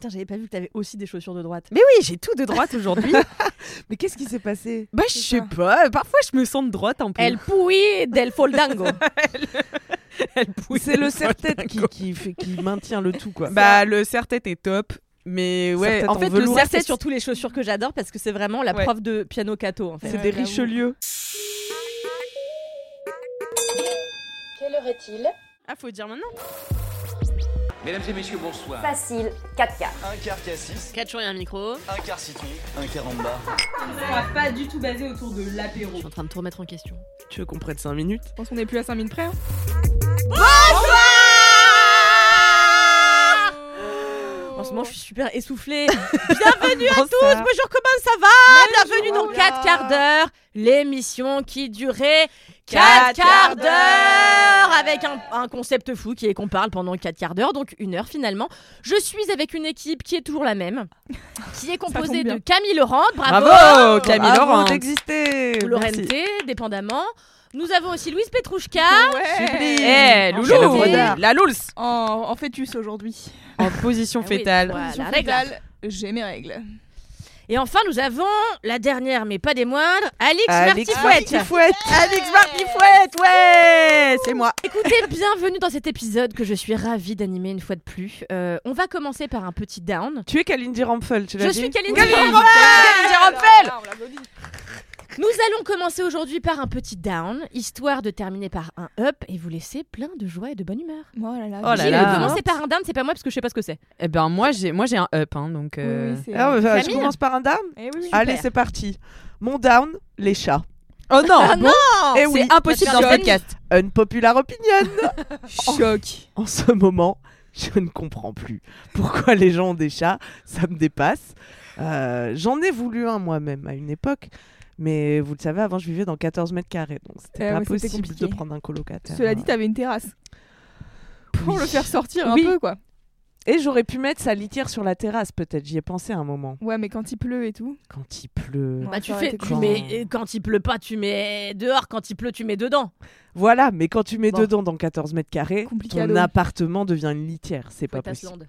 Putain, j'avais pas vu que t'avais aussi des chaussures de droite. Mais oui, j'ai tout de droite aujourd'hui. Mais qu'est-ce qui s'est passé? Bah, je sais pas. Parfois, je me sens de droite un peu. El Pui del Foldango. Elle pouille C'est le serre-tête qui, qui, fait, qui maintient le tout, quoi. Bah, le serre-tête est top. Mais ouais, Serre-tête en en fait, le velours. Serre-tête c'est surtout les chaussures que j'adore parce que c'est vraiment la Ouais. prof de piano cato en fait. c'est des Richelieu. Quelle heure est-il? Ah, faut dire maintenant. Mesdames et messieurs, bonsoir. Facile, 4 quarts. Un quart cassis, 4 jours et un micro. un quart citron, un quart en bas. On va pas du tout basé autour de l'apéro. Je suis en train de tout remettre en question. Tu veux qu'on prenne 5 minutes? Je pense qu'on est plus à 5 minutes près. hein. En ce moment, je suis super essoufflée. Bienvenue à tous. Bonjour, comment ça va Bienvenue dans 4 quarts d'heure, l'émission qui durait 4 quarts d'heure avec un, un concept fou qui est qu'on parle pendant 4 quarts d'heure, donc une heure finalement. Je suis avec une équipe qui est toujours la même, qui est composée de Camille Laurent, bravo, Bravo, Camille Bravo Laurent. d'exister Laurenté, dépendamment. Nous avons aussi Louise Petrouchka. Sublime. Eh, En Loulou, la Louls, En, en fœtus aujourd'hui. En position Ah oui, fétale. voilà, J'ai mes règles. Et enfin, nous avons la dernière, mais pas des moindres, Alix, Alix Martifouette. Martifouette. Alix Martifouette, ouais, c'est moi. Écoutez, bienvenue dans cet épisode que je suis ravie d'animer une fois de plus. Euh, on va commencer par un petit down. Tu es Kalindi Rampfel, tu l'as Je dit suis Kalindi Kalindi Rampel. Nous allons commencer aujourd'hui par un petit down, histoire de terminer par un up et vous laisser plein de joie et de bonne humeur. Oh là là. Oh là commencer par un down, c'est pas moi parce que je sais pas ce que c'est. Eh ben moi j'ai moi j'ai un up hein, donc. Euh, oui, Ah, ouais, Je commence par un down? Eh oui. Allez, c'est parti. Mon down, les chats. Oh non, Ah non Eh oui, c'est impossible dans ce podcast. unpopular opinion. Choc. En ce moment, je ne comprends plus pourquoi les gens ont des chats. Ça me dépasse. Euh, J'en ai voulu un moi-même à une époque. Mais vous le savez, avant, je vivais dans 14 mètres carrés. Donc, c'était Eh pas possible de prendre un colocataire. Cela dit, t'avais une terrasse. Pour Oui. le faire sortir un Oui. peu, quoi. Et j'aurais pu mettre sa litière sur la terrasse, peut-être. J'y ai pensé un moment. Ouais, mais quand il pleut et tout. Quand il pleut. Bah tu fais, tu mets, euh, quand il pleut pas, tu mets dehors, quand il pleut, tu mets dedans. Voilà, mais quand tu mets Bon. dedans dans 14 mètres carrés, ton appartement devient une litière. C'est pas possible.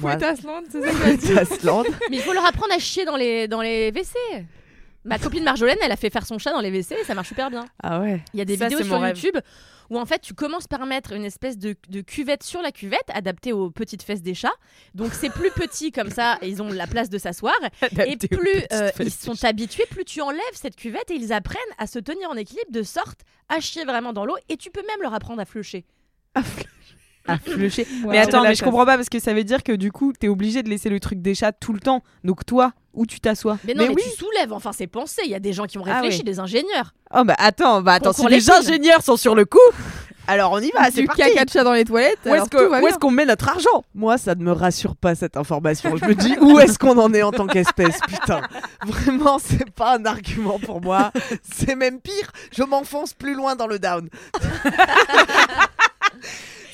Fouette Asland, c'est ça que. Mais il faut leur apprendre à chier dans les, dans les WC. Ma copine Marjolaine, elle a fait faire son chat dans les WC et ça marche super bien. Ah ouais. Il y a des Ça, vidéos sur rêve. YouTube où en fait tu commences par mettre une espèce de, de cuvette sur la cuvette adaptée aux petites fesses des chats. Donc c'est plus petit comme ça, et ils ont la place de s'asseoir. Et plus euh, ils sont habitués, plus tu enlèves cette cuvette et ils apprennent à se tenir en équilibre de sorte à chier vraiment dans l'eau. Et tu peux même leur apprendre à flusher. À flusher. Ouais, mais attends, mais je comprends pas parce que ça veut dire que du coup, t'es obligé de laisser le truc des chats tout le temps. Donc toi, où tu t'assois Mais non, mais, oui. tu soulèves, enfin c'est pensé. Il y a des gens qui ont Ah réfléchi, ouais. des ingénieurs. Oh bah attends, bah attends, si les Lépine. ingénieurs sont sur le coup, alors on y va, c'est du parti. de chat dans les toilettes. Où est-ce qu'on met notre argent? Moi, ça ne me rassure pas cette information. Je me dis où est-ce qu'on en est en tant qu'espèce, putain. Vraiment, c'est pas un argument pour moi. C'est même pire. Je m'enfonce plus loin dans le down.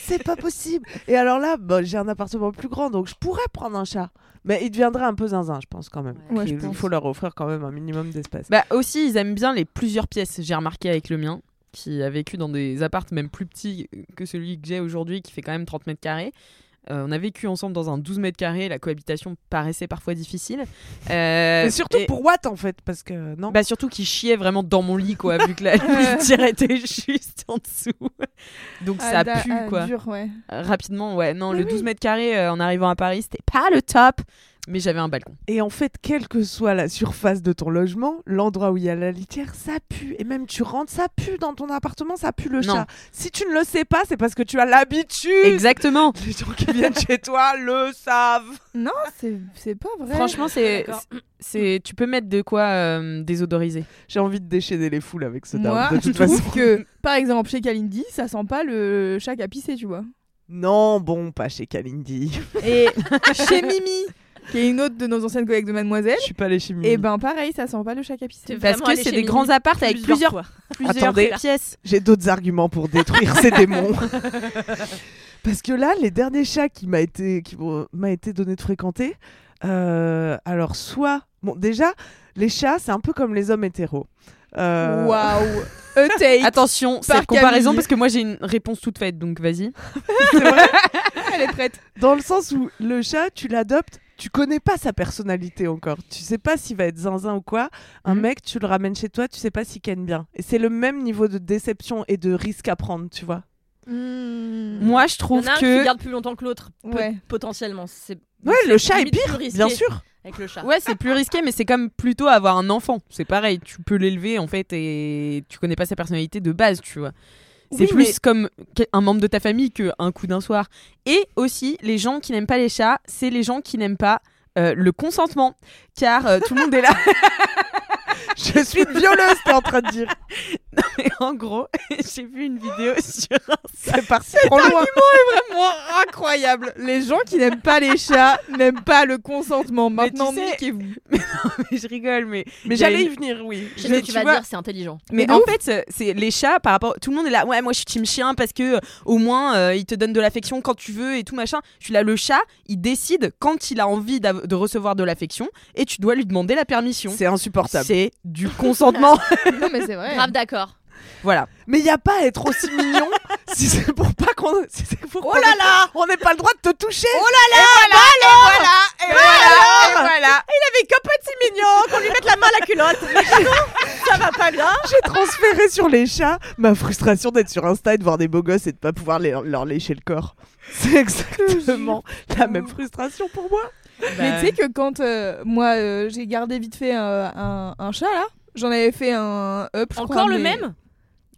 C'est pas possible. Et alors là, j'ai un appartement plus grand, donc je pourrais prendre un chat. Mais il deviendrait un peu zinzin, je pense quand même. Ouais, il je il pense. faut leur offrir quand même un minimum d'espace. Bah aussi, ils aiment bien les plusieurs pièces. J'ai remarqué avec le mien, qui a vécu dans des appartes même plus petits que celui que j'ai aujourd'hui, qui fait quand même 30 mètres carrés. Euh, on a vécu ensemble dans un 12 mètres carrés. La cohabitation paraissait parfois difficile. Euh, Mais surtout et- pour Watt en fait, parce que non. Bah surtout qu'il chiait vraiment dans mon lit quoi, vu que la litière était juste en dessous. Donc Ah, ça da- pue ah, quoi. dur, ouais. Rapidement, ouais. Non, Mais le oui. 12 mètres carrés euh, en arrivant à Paris, c'était pas le top, mais j'avais un balcon. Et en fait, quelle que soit la surface de ton logement, l'endroit où il y a la litière, ça pue. Et même tu rentres, ça pue dans ton appartement, ça pue le Non. chat. Si tu ne le sais pas, c'est parce que tu as l'habitude. Exactement. Les gens qui viennent chez toi le savent. Non, c'est c'est pas vrai. Franchement, c'est tu peux mettre de quoi euh, désodoriser. J'ai envie de déchaîner les foules avec ce. Moi, de je toute façon. trouve que, par exemple, chez Kalindi, ça sent pas le chat qui a pissé, tu vois. Non, bon, pas chez Kalindi. Et chez Mimi, qui est une autre de nos anciennes collègues de Mademoiselle, Je suis pas allée chez Mimi. et ben pareil, ça sent pas le chat capissé. T'es Parce que c'est des Mimi grands apparts avec plusieurs, plusieurs Attendez. pièces. J'ai d'autres arguments pour détruire ces démons. Parce que là, les derniers chats qui m'a été, qui m'ont- m'a été donné de fréquenter, euh, alors soit, bon, déjà, les chats, c'est un peu comme les hommes hétéros. Euh, Waouh take Attention, Par c'est comparaison Camille. parce que moi j'ai une réponse toute faite, donc vas-y. Elle est prête. Dans le sens où le chat, tu l'adoptes, tu connais pas sa personnalité encore. Tu sais pas s'il va être zinzin ou quoi. Un Mhm. mec, tu le ramènes chez toi, tu sais pas s'il ken bien. Et c'est le même niveau de déception et de risque à prendre, tu vois. Moi je Il y trouve en a un que qui garde plus longtemps que l'autre, Ouais. potentiellement. C'est Ouais, le chat est pire, risqué bien sûr. Avec le chat. Ouais, c'est plus risqué, mais c'est comme plutôt avoir un enfant. C'est pareil, tu peux l'élever en fait et tu connais pas sa personnalité de base, tu vois. C'est Oui, plus mais- comme un membre de ta famille qu'un coup d'un soir. Et aussi, les gens qui n'aiment pas les chats, c'est les gens qui n'aiment pas euh, le consentement. Car euh, tout le monde est là. Je suis une violeuse, t'es en train de dire. Et en gros, j'ai vu une vidéo sur un C'est parti. Trop loin. vraiment incroyable. Les gens qui n'aiment pas les chats n'aiment pas le consentement. Mais Maintenant, tu sais- niquez-vous. mais je rigole, mais Mais j'allais y venir, oui. Je sais Mais que tu vas vois- dire, c'est intelligent. Mais en fait, c'est- les chats par rapport. Tout le monde est là. Ouais, moi je suis team chien parce que euh, au moins euh, il te donne de l'affection quand tu veux et tout machin. Je suis là, le chat, il décide quand il a envie de recevoir de l'affection et tu dois lui demander la permission. C'est insupportable. C'est du consentement. Non, mais c'est vrai. Grave d'accord. voilà. Mais il y a pas à être aussi mignon si c'est pour pas qu'on. si c'est pour Oh là là On n'est pas le droit de te toucher. Oh Et voilà, et voilà. Il avait qu'un petit mignon, qu'on lui mette la main à la culotte. Ça va pas bien. J'ai transféré sur les chats ma frustration d'être sur Insta et de voir des beaux gosses et de pas pouvoir les- leur lécher le corps. C'est exactement la même frustration pour moi. Mais tu sais que quand euh, moi euh, j'ai gardé vite fait un, un chat là, j'en avais fait un up. je Encore crois, le mais- même?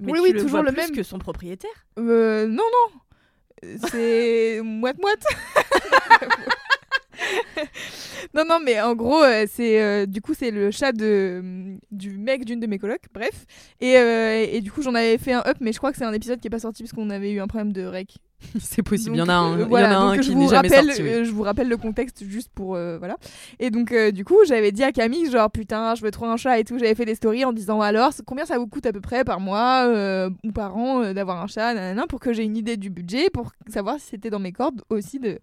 Mais Oui, tu oui, le toujours vois le plus même. que son propriétaire? Euh, non, non. C'est moite-moite. non, non, mais en gros, euh, c'est euh, du coup, c'est le chat de, du mec d'une de mes colocs, bref. Et, euh, et du coup, j'en avais fait un up, mais je crois que c'est un épisode qui est pas sorti parce qu'on avait eu un problème de rec. C'est possible. Il y en a un, euh, y en a un qui n'est jamais rappelle, sorti. oui. euh, je vous rappelle le contexte juste pour euh, voilà. Et donc du coup, j'avais dit à Camille genre putain, je veux trop un chat et tout. J'avais fait des stories en disant alors combien ça vous coûte à peu près par mois ou par an d'avoir un chat, nanana, pour que j'ai une idée du budget, pour savoir si c'était dans mes cordes aussi de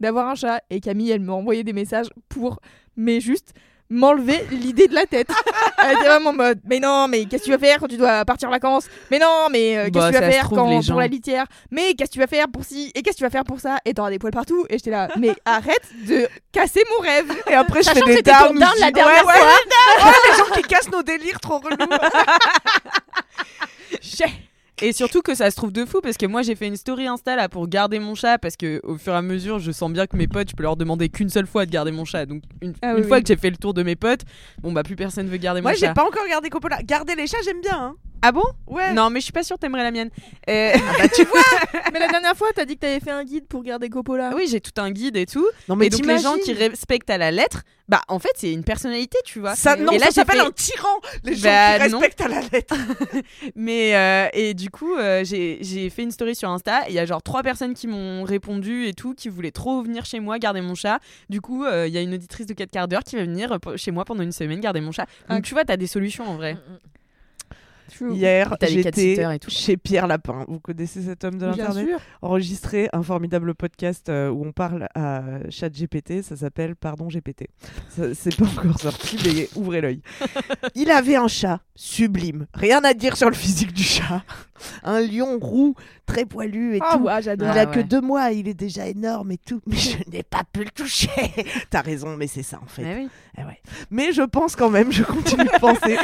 d'avoir un chat. Et Camille, elle m'a envoyé des messages pour mais juste m'enlever l'idée de la tête. Elle était vraiment en mode mais non, mais qu'est-ce que tu vas faire quand tu dois partir en vacances? Mais non, mais euh, qu'est-ce Bah, que tu ça vas faire trouve, quand pour la litière? Mais qu'est-ce que tu vas faire pour ci? Et qu'est-ce que tu vas faire pour ça? Et t'auras des poils partout. Et j'étais là, mais arrête de casser mon rêve. Et après, je fais des down je la dis, dernière ouais, fois. ouais, ouais, les gens qui cassent nos délires trop relous. Et surtout que ça se trouve de fou parce que moi j'ai fait une story Insta là pour garder mon chat parce que au fur et à mesure je sens bien que mes potes je peux leur demander qu'une seule fois de garder mon chat donc une, Ah une oui, fois oui. que j'ai fait le tour de mes potes bon bah plus personne veut garder Moi, mon j'ai chat. pas encore gardé Coppola. Garder les chats, j'aime bien. Hein. Ah bon? Ouais. Non mais je suis pas sûre t'aimerais la mienne. Euh, mais la dernière fois, t'as dit que t'avais fait un guide pour garder Coppola. oui j'ai tout un guide et tout. Non, Mais donc les gens qui respectent à la lettre bah en fait c'est une personnalité tu vois. Ça, non, et là ça j'ai s'appelle fait- un tyran. Les gens Bah, qui non. respectent à la lettre. Mais euh, et du coup, euh, j'ai j'ai fait une story sur Insta. et Il y a genre trois personnes qui m'ont répondu et tout, qui voulaient trop venir chez moi garder mon chat. Du coup, euh, il y a une auditrice de 4 quarts d'heure qui va venir chez moi pendant une semaine garder mon chat. Donc Ah. tu vois, t'as des solutions en vrai. True. Hier, j'étais chez Pierre Lapin. Vous connaissez cet homme de Bien l'internet sûr. Enregistré un formidable podcast euh, où on parle à ChatGPT. Ça s'appelle Pardon GPT. Ça- C'est pas encore sorti, mais ouvrez l'œil. Il avait un chat sublime. Rien à dire sur le physique du chat. Un lion roux, très poilu et Ah tout. ouais, Il j'adore. Ah a que ouais. deux mois, il est déjà énorme et tout, mais je n'ai pas pu le toucher. T'as raison, mais c'est ça en fait. Oui. Eh ouais. Mais je pense quand même, je continue de penser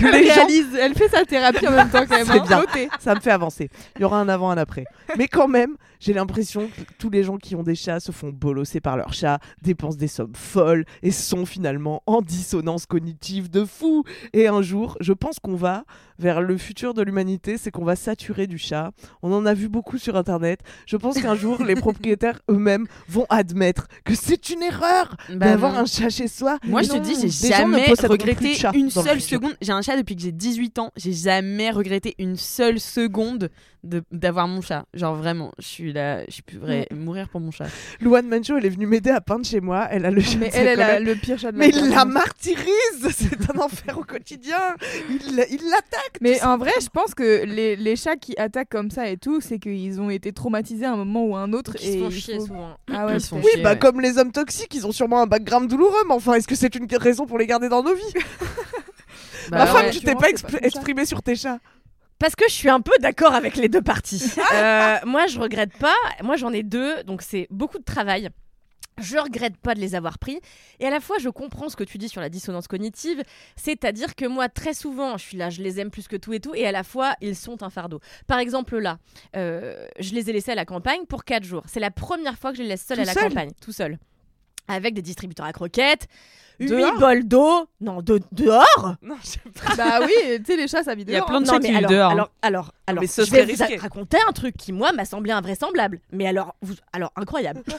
que Elle les gens réalise, elle fait sa thérapie en même temps quand même. C'est hein. bien. Notez. ça me fait avancer. Il y aura un avant, un après. Mais quand même, j'ai l'impression que tous les gens qui ont des chats se font bolosser par leur chat, dépensent des sommes folles et sont finalement en dissonance cognitive de fou. Et un jour, je pense qu'on va vers le futur de l'humanité, c'est qu'on va saturer du chat. On en a vu beaucoup sur Internet. Je pense qu'un jour, les propriétaires eux-mêmes vont admettre que c'est une erreur Bah d'avoir un chat chez soi. Moi, je te dis, j'ai jamais regretté une seule seconde. J'ai un chat depuis que j'ai 18 ans. J'ai jamais regretté une seule seconde de- d'avoir mon chat. Genre vraiment, je suis suis là, je pourrais mourir pour mon chat. Luan Mancho, elle est venue m'aider à peindre chez moi. Elle a le chat Mais de sa elle, elle a coloc. le pire chat de Mais la il la martyrise C'est un enfer au quotidien Il l'attaque Mais en vrai, je pense que les, les chats qui attaquent comme ça et tout, c'est qu'ils ont été traumatisés à un moment ou à un autre. Ils se et font il chier faut- souvent. Ah ouais, Ils se font. Oui, chier, bah ouais. comme les hommes toxiques, ils ont sûrement un background douloureux, mais enfin, est-ce que c'est une raison pour les garder dans nos vies? Bah Ma ouais. femme, tu t'es pas exprimée sur tes chats Parce que je suis un peu d'accord avec les deux parties. Euh, moi, je regrette pas. Moi, j'en ai deux, donc c'est beaucoup de travail. Je regrette pas de les avoir pris. Et à la fois, je comprends ce que tu dis sur la dissonance cognitive. C'est-à-dire que moi, très souvent, je suis là, je les aime plus que tout et tout. Et à la fois, ils sont un fardeau. Par exemple, là, euh, je les ai laissés à la campagne pour 4 jours. C'est la première fois que je les laisse seuls à la seul campagne, tout seul. Avec des distributeurs à croquettes, 8 Dehors bols d'eau. Non, de, dehors Non, je sais pas. Bah oui, tu sais, les chats, ça vit Il y a dehors, plein de non, chats qui mais alors, dehors. hein. alors, alors, alors, mais ce je vais vous risqué. raconter un truc qui, moi, m'a semblé invraisemblable. Mais alors, vous, alors incroyable. Donc,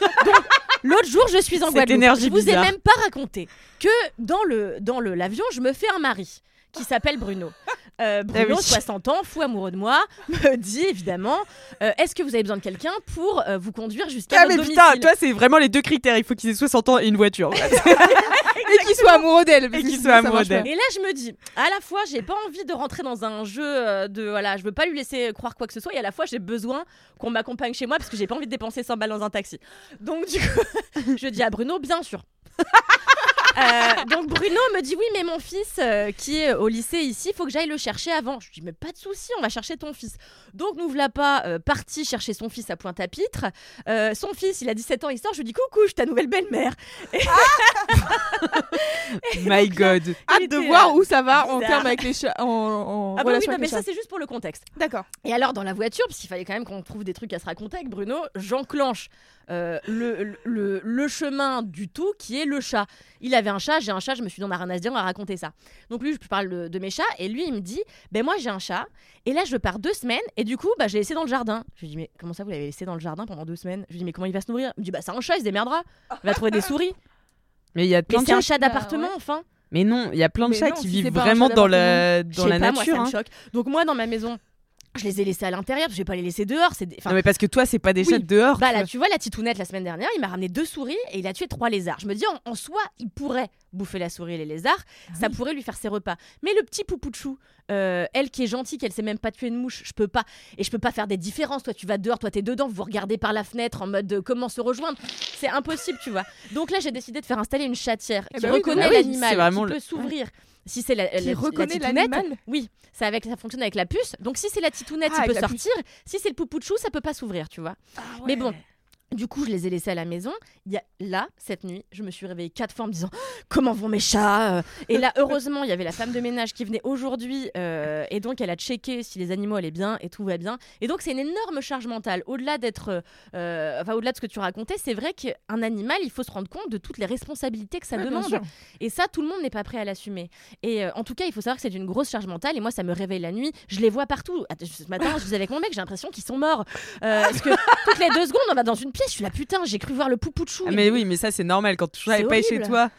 l'autre jour, je suis en Guadeloupe. je vous bizarre. ai même pas raconté que dans le dans le l'avion, je me fais un mari qui s'appelle Bruno. Euh, Bruno, Ah oui. 60 ans, fou amoureux de moi, me dit évidemment euh, Est-ce que vous avez besoin de quelqu'un pour euh, vous conduire jusqu'à Ah votre mais domicile putain, toi c'est vraiment les deux critères, il faut qu'ils aient 60 ans et une voiture. Et qu'ils soient amoureux d'elle. Et qu'ils soient amoureux d'elle. Et là, je me dis, à la fois, j'ai pas envie de rentrer dans un jeu de voilà, je veux pas lui laisser croire quoi que ce soit, et à la fois, j'ai besoin qu'on m'accompagne chez moi parce que j'ai pas envie de dépenser 100 balles dans un taxi. Donc, du coup, je dis à Bruno, bien sûr. Euh, donc Bruno me dit oui mais mon fils euh, qui est au lycée ici faut que j'aille le chercher avant je dis mais pas de souci on va chercher ton fils donc nous voilà pas euh, parti chercher son fils à Pointe-à-Pitre son fils il a 17 ans il sort je lui dis coucou je suis ta nouvelle belle-mère My god. Il Hâte de voir où ça va en termes avec les chats. En, en ah bah oui non, mais ça c'est juste pour le contexte D'accord. Et alors, dans la voiture, parce qu'il fallait quand même qu'on trouve des trucs à se raconter avec Bruno, j'enclenche le, le, le chemin du tout qui est le chat. Il avait un chat, j'ai un chat, je me suis dit, on a rien à se dire, on va raconter ça. Donc lui, je parle de, de mes chats, et lui, il me dit, ben moi j'ai un chat, et là je pars deux semaines, et du coup, bah, je l'ai laissé dans le jardin. Je lui dis, mais comment ça, vous l'avez laissé dans le jardin pendant deux semaines? Je lui dis, mais comment il va se nourrir? Il me dit, bah c'est un chat, il se démerdera. Il va trouver des souris. Mais il y a Mais plein de c'est un chats. chat d'appartement, enfin. Mais non, il y a plein de Mais chats non, qui si vivent vraiment dans la dans pas, nature. moi, ça hein. me choque. Donc moi, dans ma maison, je les ai laissés à l'intérieur, je vais pas les laisser dehors. C'est enfin, Non mais parce que toi c'est pas des Oui. chats de dehors. Bah tu là, vois. tu vois, la titounette la semaine dernière, il m'a ramené deux souris et il a tué trois lézards. Je me dis, en, en soi, il pourrait bouffer la souris et les lézards, Ah ça pourrait lui faire ses repas. Mais le petit poupouchou, euh, elle qui est gentille, qu'elle sait même pas tuer une mouche, je peux pas. Et je peux pas faire des différences. Toi, tu vas dehors, toi, t'es dedans, vous vous regardez par la fenêtre en mode euh, comment se rejoindre. C'est impossible, tu vois. Donc là, j'ai décidé de faire installer une chatière Eh qui bah oui, reconnaît bah oui, l'animal, qui le- peut s'ouvrir. Si c'est la, la- la reconnaît titounette, l'animal oui, ça, avec, ça fonctionne avec la puce. Donc si c'est la titounette, Ah, il peut la puce. sortir. Si c'est le poupouchou, ça peut pas s'ouvrir, tu vois. Mais bon, du coup, je les ai laissés à la maison. Il y a là, cette nuit, je me suis réveillée quatre fois en me disant comment vont mes chats? Et là, heureusement, il y avait la femme de ménage qui venait aujourd'hui euh, et donc elle a checké si les animaux allaient bien et tout va bien. Et donc c'est une énorme charge mentale. Au-delà d'être, euh, enfin au-delà de ce que tu racontais, c'est vrai qu'un animal, il faut se rendre compte de toutes les responsabilités que ça Ouais, demande. Et ça, tout le monde n'est pas prêt à l'assumer. Et euh, en tout cas, il faut savoir que c'est une grosse charge mentale. Et moi, ça me réveille la nuit. Je les vois partout. Ce matin, je suis avec mon mec, j'ai l'impression qu'ils sont morts. Parce que toutes les deux secondes, on va dans une pièce. Je suis là, putain, j'ai cru voir le poupouchou. Ah, mais oui, mais ça c'est normal quand tu n'est pas chez toi.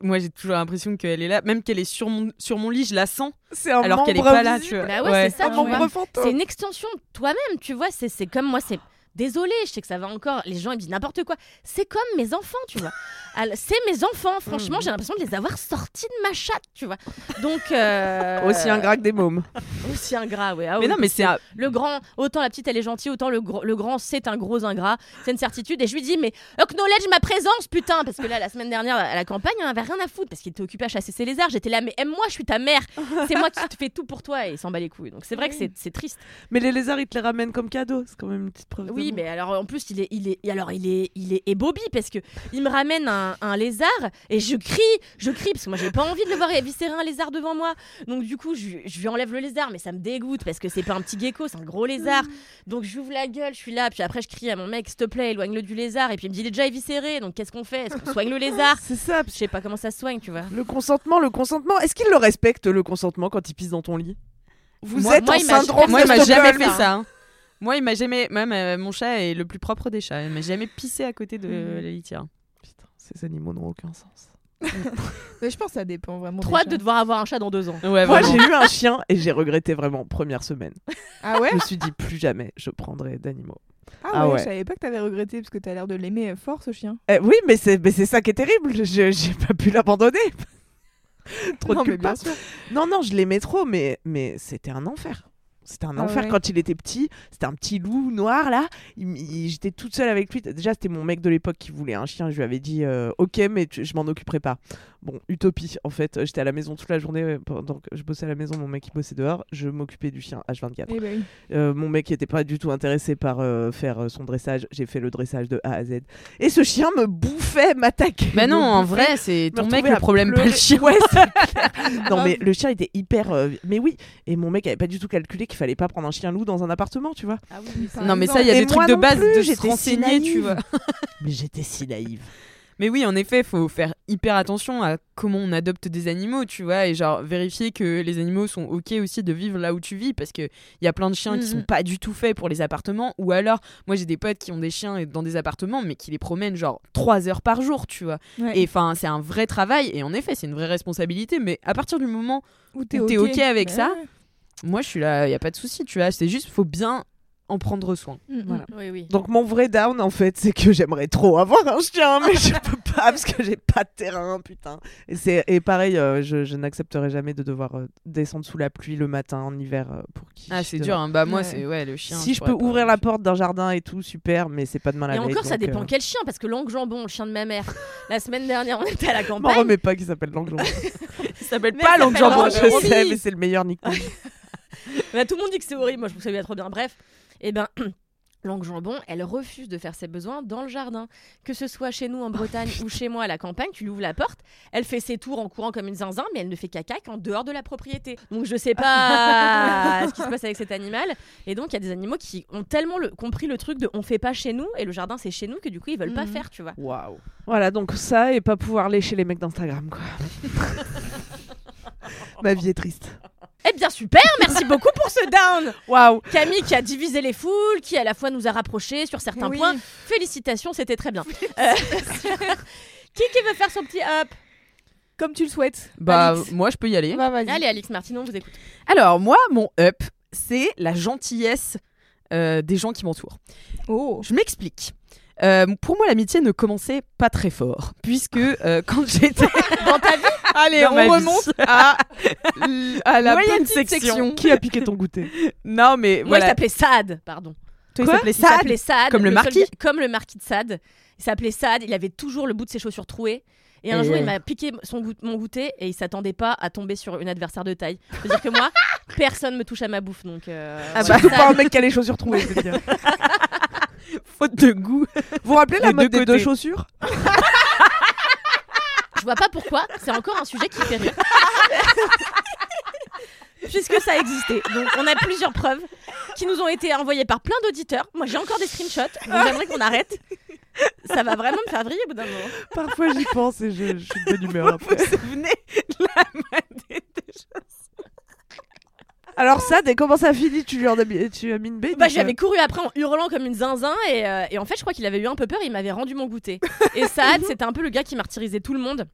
moi j'ai toujours l'impression qu'elle est là, même qu'elle est sur mon sur mon lit, je la sens C'est un alors qu'elle est pas là, tu vois. Bah ouais, c'est ça, Un tu membre vois. fantôme. C'est une extension de toi-même, tu vois. C'est c'est comme moi, c'est. Désolée, je sais que ça va encore. Les gens ils me disent n'importe quoi. C'est comme mes enfants, tu vois. C'est mes enfants. Franchement, j'ai l'impression de les avoir sortis de ma chatte, tu vois. Donc euh, Aussi ingrat que des mômes. aussi ingrat, ouais. Ah Mais oui, non, mais c'est un- le grand. Autant la petite elle est gentille, autant le, grand c'est un gros ingrat. C'est une certitude. Et je lui dis mais acknowledge ma présence, putain, parce que là la semaine dernière à la campagne, on avait rien à foutre parce qu'il était occupé à chasser ses lézards. J'étais là mais aime-moi, je suis ta mère. C'est moi qui te fais tout pour toi et il s'en bat les couilles. Donc c'est vrai que c'est c'est triste. Mais les lézards, ils te les ramènent comme cadeau. C'est quand même une petite preuve. Oui, d'amour. mais alors en plus il est, il est, alors il est, il est ébobie parce que il me ramène un, un lézard et je crie, je crie parce que moi j'ai pas envie de le voir éviscérer un lézard devant moi. Donc du coup je, je lui enlève le lézard, mais ça me dégoûte parce que c'est pas un petit gecko, c'est un gros lézard. Donc je ouvre la gueule, je suis là, puis après je crie à mon mec s'il te plaît éloigne-le du lézard et puis il me dit il est déjà éviscéré, donc qu'est-ce qu'on fait? Est-ce qu'on soigne le lézard? C'est ça. Je sais pas comment ça se soigne, tu vois. Le consentement, le consentement. Est-ce qu'il le respecte le consentement quand il pisse dans ton lit? Vous Moi- êtes moi, en syndrome Moi, il m'a jamais fait ça. hein. Moi, il m'a jamais. Même euh, mon chat est le plus propre des chats. Il m'a jamais pissé à côté de Mhm. la litière. Putain, ces animaux n'ont aucun sens. Mais je pense que ça dépend vraiment. Trop hâte de devoir avoir un chat dans deux ans. Ouais, Moi, j'ai eu un chien et j'ai regretté vraiment première semaine. Ah ouais Je me suis dit plus jamais je prendrai d'animaux. Ah, Ah ouais, ouais. je savais pas que t'avais regretté parce que t'as l'air de l'aimer fort ce chien. Eh oui, mais c'est mais c'est ça qui est terrible. Je j'ai pas pu l'abandonner. trop Non, de mais bien culpa. Non, non, je l'aimais trop, mais mais c'était un enfer. C'était un Ah enfer ouais. quand il était petit. C'était un petit loup noir là. J'étais toute seule avec lui. Déjà, c'était mon mec de l'époque qui voulait un chien. Je lui avais dit euh, OK, mais tu- je m'en occuperai pas. Bon, utopie. En fait, j'étais à la maison toute la journée euh, pendant que je bossais à la maison. Mon mec il bossait dehors. Je m'occupais du chien H24. Eh oui. Euh, mon mec n'était pas du tout intéressé par euh, faire euh, son dressage. J'ai fait le dressage de A à Z. Et ce chien me bouffait, m'attaquait. Mais non, me en vrai, c'est ton mec le problème, pas le chien. Ouais, non, mais le chien était hyper. euh, Mais oui, et mon mec avait pas du tout calculé qu'il fallait pas prendre un chien loup dans un appartement, tu vois. Ah oui, Non, mais ça, il y a Et des trucs de base plus, de se si renseigner, tu vois. Mais j'étais si naïve. Mais oui, en effet, faut faire hyper attention à comment on adopte des animaux, tu vois, et genre vérifier que les animaux sont ok aussi de vivre là où tu vis, parce que il y a plein de chiens qui sont Mhm. pas du tout faits pour les appartements, ou alors, moi j'ai des potes qui ont des chiens dans des appartements, mais qui les promènent genre 3 heures par jour, tu vois. Ouais. Et enfin, c'est un vrai travail, et en effet, c'est une vraie responsabilité, mais à partir du moment, Ou t'es ok avec Bah ça ouais. Moi je suis là, y a pas de souci, tu vois, c'est juste, faut bien en prendre soin. Mm, mm. Voilà. Oui, oui. Donc mon vrai down en fait, c'est que j'aimerais trop avoir un chien, mais je peux pas parce que j'ai pas de terrain, putain. Et c'est et pareil, euh, je, je n'accepterai jamais de devoir euh, descendre sous la pluie le matin en hiver euh, pour qui. Ah, c'est dur, hein. bah moi Ouais. c'est ouais, le chien. Si je peux ouvrir la porte d'un jardin et tout, super, mais c'est pas demain la Et veille. encore, ça dépend euh, quel chien, parce que Langue Jambon, le chien de ma mère, la semaine dernière, on était à la M'en campagne. remets pas qui s'appelle Langue Jambon. Ça s'appelle pas s'appelle Jambon, je sais, mais c'est le meilleur nickname. Bah, tout le monde dit que c'est horrible, moi je vous savais trop bien. Bref, et ben. Langue Jambon, elle refuse de faire ses besoins dans le jardin. Que ce soit chez nous en Bretagne ou chez moi à la campagne, tu lui ouvres la porte, elle fait ses tours en courant comme une zinzin, mais elle ne fait caca qu'en dehors de la propriété. Donc je sais pas ce qui se passe avec cet animal. Et donc il y a des animaux qui ont tellement le- compris le truc de on fait pas chez nous et le jardin c'est chez nous que du coup ils veulent pas Mhm. faire, tu vois. Waouh. Voilà, donc ça et pas pouvoir lécher les mecs d'Instagram, quoi. Ma vie est triste. Eh bien super, merci beaucoup pour ce down Waouh. Camille qui a divisé les foules, qui à la fois nous a rapprochés sur certains Oui. points. Félicitations, c'était très bien. Euh, qui qui veut faire son petit up Comme tu le souhaites. Bah moi je peux y aller. Bah, vas-y. Allez Alix Martinon, je vous écoute. Alors moi mon up c'est la gentillesse euh, des gens qui m'entourent. Oh. Je m'explique. Euh, pour moi, l'amitié ne commençait pas très fort, puisque euh, quand j'étais Dans ta vie Allez, on remonte à, à la Moyenne petite section. section. Qui a piqué ton goûter non mais Moi, il voilà, s'appelait Sad, pardon. Toi, il Quoi s'appelait Il Sad. s'appelait Sad. Comme le marquis Comme le marquis de Sad. Il s'appelait Sad, il avait toujours le bout de ses chaussures trouées. Et un Et jour, il m'a piqué son goût- mon goûter et il s'attendait pas à tomber sur une adversaire de taille. Je veux dire que moi, personne me touche à ma bouffe. Donc, euh, Ah voilà. Surtout pas un mec qui a les chaussures trouées, je veux dire. Faute de goût. Vous vous rappelez la mode des deux chaussures? Je vois pas pourquoi, c'est encore un sujet qui fait rire. Puisque ça existait. Donc on a plusieurs preuves qui nous ont été envoyées par plein d'auditeurs. Moi j'ai encore des screenshots, donc j'aimerais qu'on arrête. Ça va vraiment me faire vriller au bout d'un moment. Parfois j'y pense et je, je suis de bonne humeur après. Vous vous souvenez de la mode des choses Alors ça, dès comment ça finit, tu lui en as mis, tu as mis une baie Bah donc, j'avais couru après en hurlant comme une zinzin et, euh, et en fait je crois qu'il avait eu un peu peur et il m'avait rendu mon goûter. Et Saad c'était un peu le gars qui martyrisait tout le monde.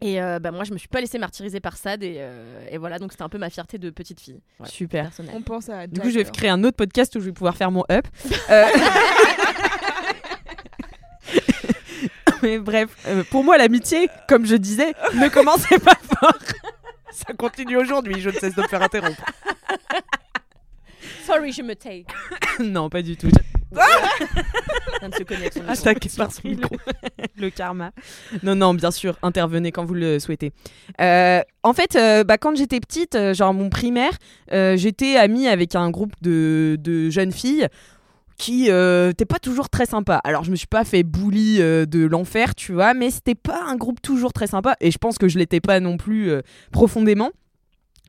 Et euh, bah moi je me suis pas laissé martyriser par Sad et, euh, et voilà donc c'était un peu ma fierté de petite fille. Voilà, Super. personnelle. On pense à Du coup, je vais créer un autre podcast où je vais pouvoir faire mon up. Euh, Mais bref, euh, pour moi, l'amitié, comme je disais, ne commençait pas fort. Ça continue aujourd'hui, je ne cesse de me faire interrompre. Sorry je me tais. non, pas du tout. Attaqué par son micro. le karma. Non, non, bien sûr, intervenez quand vous le souhaitez. Euh, en fait, euh, bah, quand j'étais petite, euh, genre mon primaire, j'étais amie avec un groupe de, de jeunes filles qui euh, n'étaient pas toujours très sympa. Alors, je me suis pas fait bully euh, de l'enfer, tu vois, mais c'était pas un groupe toujours très sympa. Et je pense que je l'étais pas non plus euh, profondément.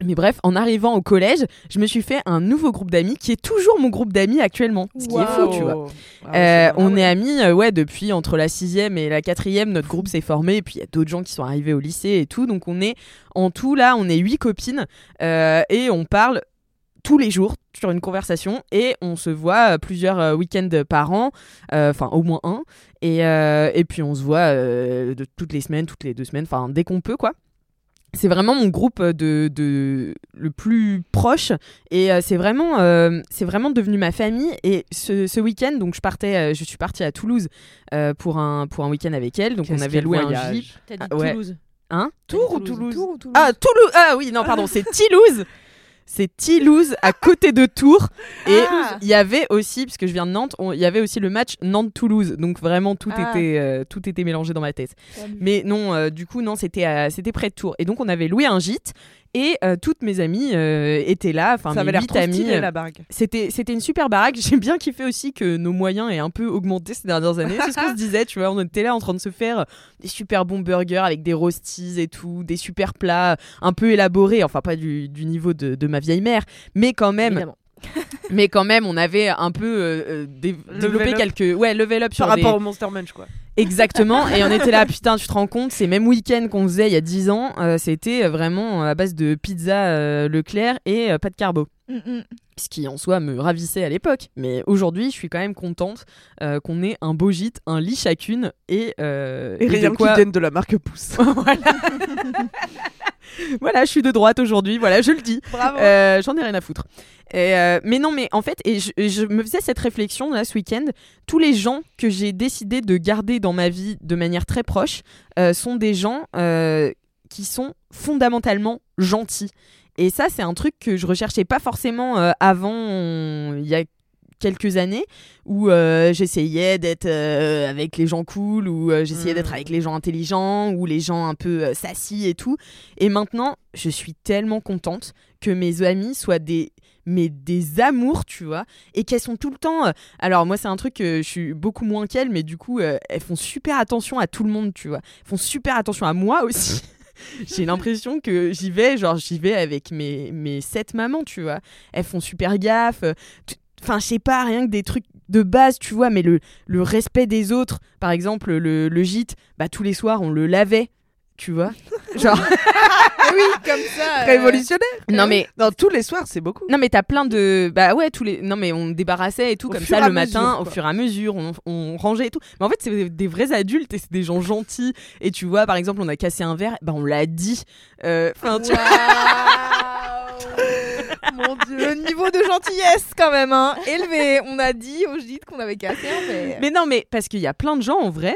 Mais bref, en arrivant au collège, je me suis fait un nouveau groupe d'amis qui est toujours mon groupe d'amis actuellement. Ce qui est fou, tu vois. Euh, on est amis, euh, ouais, depuis entre la sixième et la quatrième, notre groupe s'est formé, et puis il y a d'autres gens qui sont arrivés au lycée et tout, donc on est en tout là, on est huit copines euh, et on parle tous les jours sur une conversation et on se voit euh, plusieurs euh, week-ends par an, euh, enfin au moins un, et, euh, et puis on se voit euh, de toutes les semaines, toutes les deux semaines, enfin dès qu'on peut quoi. c'est vraiment mon groupe de, de le plus proche et euh, c'est vraiment euh, c'est vraiment devenu ma famille et ce, ce week-end donc je partais euh, je suis partie à Toulouse euh, pour un pour un week-end avec elle donc on avait loué un voyage. jeep T'as dit Ah, ouais. Toulouse. hein? Tours ou Toulouse. Toulouse? Tour ou Toulouse? Ah Toulouse ah oui non pardon c'est Toulouse c'est Toulouse à côté de Tours et Ah. il y avait aussi puisque je viens de Nantes on- il y avait aussi le match Nantes Toulouse donc vraiment tout Ah. était euh, tout était mélangé dans ma tête mais non, euh, du coup, non, c'était c'était près de Tours. Et donc, on avait loué un gîte et euh, toutes mes amies euh, étaient là. Enfin, Ça mes avait l'air huit amies. euh, la baraque. C'était c'était une super baraque. J'ai bien kiffé aussi que nos moyens aient un peu augmenté ces dernières années. C'est ce qu'on se disait, tu vois. On était là en train de se faire des super bons burgers avec des roasties et tout, des super plats un peu élaborés. Enfin, pas du, du niveau de, de ma vieille mère, mais quand même. Évidemment. Mais quand même, on avait un peu euh, euh, dé- développé quelques. Ouais, level up sur Par des- rapport au Monster Munch, quoi. Exactement, et on était là, putain, tu te rends compte, ces mêmes week-ends qu'on faisait il y a 10 ans, euh, c'était vraiment à base de pizza euh, Leclerc et euh, pas de carbo. Mm, mm. Ce qui en soi me ravissait à l'époque. Mais aujourd'hui, je suis quand même contente euh, qu'on ait un beau gîte, un lit chacune et, euh, Et et de rien quoi- qui vienne de la marque Pouce. voilà. Voilà, je suis de droite aujourd'hui, voilà, je le dis. Bravo. Euh, J'en ai rien à foutre. Et, euh, mais non, mais en fait, et je, et je me faisais cette réflexion là ce week-end. Tous les gens que j'ai décidé de garder dans ma vie de manière très proche euh, sont des gens qui sont fondamentalement gentils. Et ça, c'est un truc que je recherchais pas forcément avant, il y a quelques années, où euh, j'essayais d'être euh, avec les gens cool, ou euh, j'essayais d'être avec les gens intelligents, ou les gens un peu sassy et tout. Et maintenant, je suis tellement contente que mes amis soient des mais des amours, tu vois, et qu'elles sont tout le temps. alors moi, c'est un truc que je suis beaucoup moins qu'elles, mais du coup, elles font super attention à tout le monde, tu vois. Elles font super attention à moi aussi. J'ai l'impression que j'y vais, genre j'y vais avec mes mes sept mamans, tu vois. Elles font super gaffe. Enfin, je sais pas, rien que des trucs de base, tu vois, mais le, le respect des autres. Par exemple, le, le gîte, bah, tous les soirs, on le lavait, tu vois. Genre, oui, comme ça. euh, Révolutionnaire. non mais Non, tous les soirs, c'est beaucoup. non mais t'as plein de bah ouais tous les non mais on débarrassait et tout Au comme fur ça le matin mesure, au fur et à mesure on, on rangeait et tout mais en fait c'est des vrais adultes et c'est des gens gentils et tu vois par exemple on a cassé un verre bah on l'a dit Euh, enfin tu Waouh Mon dieu, le niveau de gentillesse quand même, hein. Élevé. On a dit au gîte qu'on avait cassé un verre. mais non mais parce qu'il y a plein de gens en vrai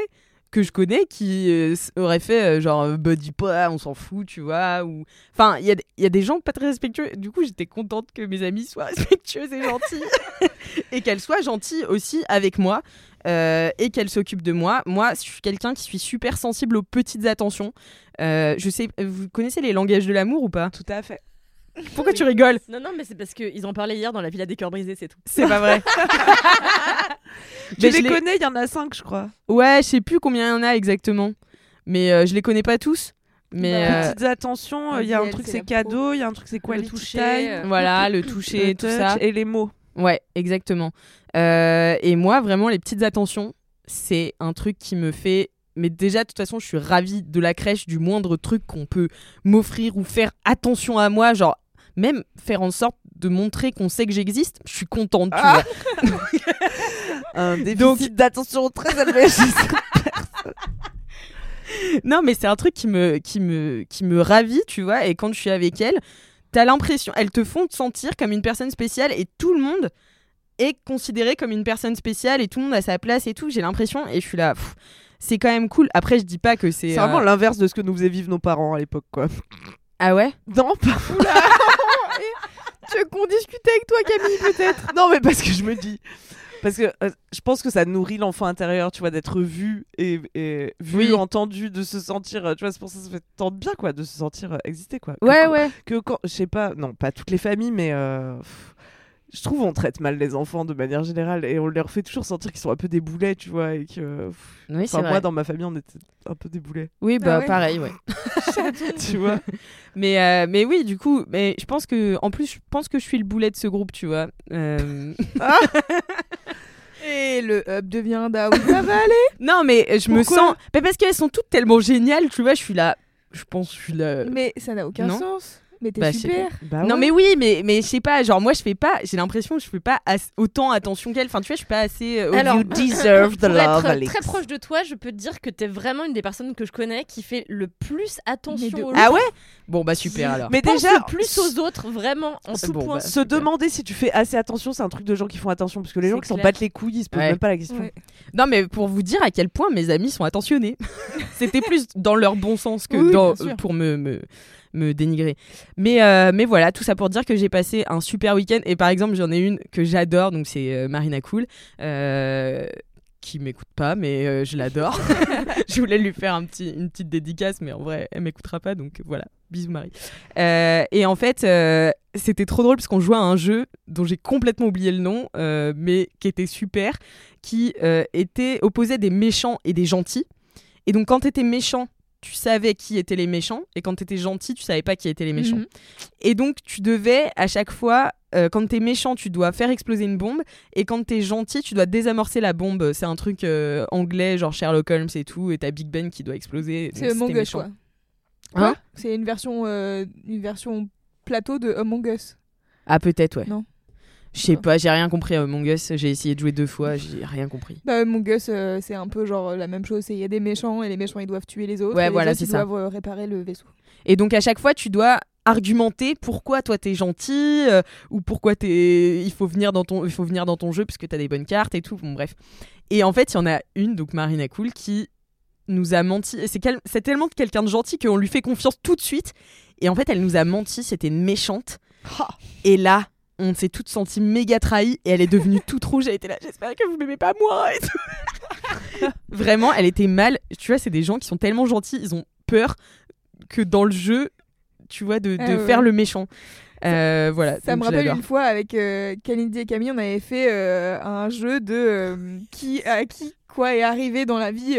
que je connais qui euh, auraient fait euh, genre euh, bah dis pas on s'en fout tu vois ou enfin il y a, il y a des gens pas très respectueux du coup j'étais contente que mes amis soient respectueuses et gentilles et qu'elles soient gentilles aussi avec moi euh, et qu'elles s'occupent de moi moi je suis quelqu'un qui suis super sensible aux petites attentions Euh, je sais vous connaissez les langages de l'amour ou pas? Tout à fait. Pourquoi tu rigoles Non, non, mais c'est parce qu'ils en parlaient hier dans la Villa des Cœurs Brisés, c'est tout. c'est pas vrai Tu Mais je les connais, il y en a cinq, je crois. ouais je sais plus combien il y en a exactement mais euh, je les connais pas tous mais Bah, euh, Petites attentions, on il y a un truc c'est cadeau, il y a un truc c'est quality toucher, time, euh, Voilà, le toucher, le tout touch ça. et les mots. Ouais, exactement. Euh, et moi, vraiment, les petites attentions, c'est un truc qui me fait. Mais déjà, de toute façon, je suis ravie de la crèche, du moindre truc qu'on peut m'offrir ou faire attention à moi, genre même faire en sorte de montrer qu'on sait que j'existe. Je suis contente, tu Ah. vois. Un déficit Donc- d'attention très élevé. Non, mais c'est un truc qui me, qui me, qui me ravit, tu vois. Et quand je suis avec elle, t'as l'impression, elles te font te sentir comme une personne spéciale et tout le monde est considéré comme une personne spéciale et tout le monde a sa place et tout. J'ai l'impression et je suis là. c'est quand même cool. Après, je dis pas que c'est. C'est vraiment euh, l'inverse de ce que nous faisaient vivre nos parents à l'époque, quoi. Ah ouais? Non, pas Tu veux qu'on discute avec toi, Camille, peut-être Non, mais parce que je me dis. Parce que euh, je pense que ça nourrit l'enfant intérieur, tu vois, d'être vu et, et vu, Oui. entendu, de se sentir. euh, Tu vois, c'est pour ça que ça fait tant de bien, quoi, de se sentir euh, exister, quoi. Ouais, ouais. Que quand. Je sais pas, non, pas toutes les familles, mais. euh, pff, je trouve on traite mal les enfants de manière générale et on leur fait toujours sentir qu'ils sont un peu des boulets, tu vois, et que. pff, Oui, c'est Enfin, vrai. moi, dans ma famille, on était un peu des boulets, Oui, bah Ah ouais pareil, ouais. tu vois. Mais, euh, mais oui, du coup, mais je pense que, en plus, je pense que je suis le boulet de ce groupe, tu vois. Euh, Et le hub devient da où ça va aller non, mais je me sens. Mais parce qu'elles sont toutes tellement géniales, tu vois. Je suis là. Je pense, que je suis là. Mais ça n'a aucun Non. sens. Mais t'es Bah, super. Bah non ouais. mais oui, mais mais je sais pas, genre moi je fais pas, j'ai l'impression que je fais pas as- autant attention qu'elle. Enfin tu vois, je suis pas assez. euh, Alors, You deserve the Pour love, être Alex. très proche de toi, je peux te dire que t'es vraiment une des personnes que je connais qui fait le plus attention de aux ah ouais? Bon bah super alors. Mais Pense déjà, le plus aux autres, vraiment, en tout bon, point. bah, se demander si tu fais assez attention, c'est un truc de gens qui font attention. Parce que les gens qui s'en battent les couilles, ils se posent Ouais. même pas la question. Ouais. Non mais pour vous dire à quel point mes amis sont attentionnés. C'était plus dans leur bon sens que Oui, dans, bien sûr. pour me, me me dénigrer. Mais euh, mais voilà, tout ça pour dire que j'ai passé un super week-end et par exemple j'en ai une que j'adore donc c'est euh, Marina Cool. Euh, qui m'écoute pas mais je l'adore. je voulais lui faire un petit, une petite dédicace mais en vrai elle m'écoutera pas donc voilà bisous Marie. Et en fait c'était trop drôle parce qu'on jouait à un jeu dont j'ai complètement oublié le nom mais qui était super qui était opposait des méchants et des gentils. Et donc quand t'étais méchant, tu savais qui étaient les méchants, et quand t'étais gentil, tu savais pas qui étaient les méchants. Mhm. Et donc tu devais à chaque fois, euh, quand t'es méchant, tu dois faire exploser une bombe, et quand t'es gentil, tu dois désamorcer la bombe. C'est un truc euh, anglais, genre Sherlock Holmes et tout, et t'as Big Ben qui doit exploser. C'est Among Us, quoi. Hein? C'est une version, euh, une version plateau de Among Us. Ah peut-être ouais. Non. Je sais pas, j'ai rien compris à Among Us. J'ai essayé de jouer deux fois, j'ai rien compris. Bah, Among Us, euh, c'est un peu genre la même chose. Il y a des méchants et les méchants ils doivent tuer les autres. Ouais, et les voilà, autres, ils ça. doivent euh, réparer le vaisseau. Et donc à chaque fois, tu dois argumenter pourquoi toi t'es gentil euh, ou pourquoi t'es il faut venir dans ton il faut venir dans ton jeu parce que t'as des bonnes cartes et tout bon bref et en fait il y en a une donc Marina Cool qui nous a menti c'est quel- tellement quelqu'un de gentil qu'on lui fait confiance tout de suite et en fait elle nous a menti c'était une méchante et là on s'est toutes senties méga trahies et elle est devenue toute rouge. Elle était là j'espère que vous m'aimez pas moi et tout. Vraiment elle était mal. Tu vois c'est des gens qui sont tellement gentils ils ont peur que dans le jeu tu vois de, de Ah ouais, faire le méchant. Euh, voilà Ça me rappelle une fois avec euh, Kalindi et Camille, on avait fait euh, un jeu de euh, qui à qui quoi est arrivé dans la vie.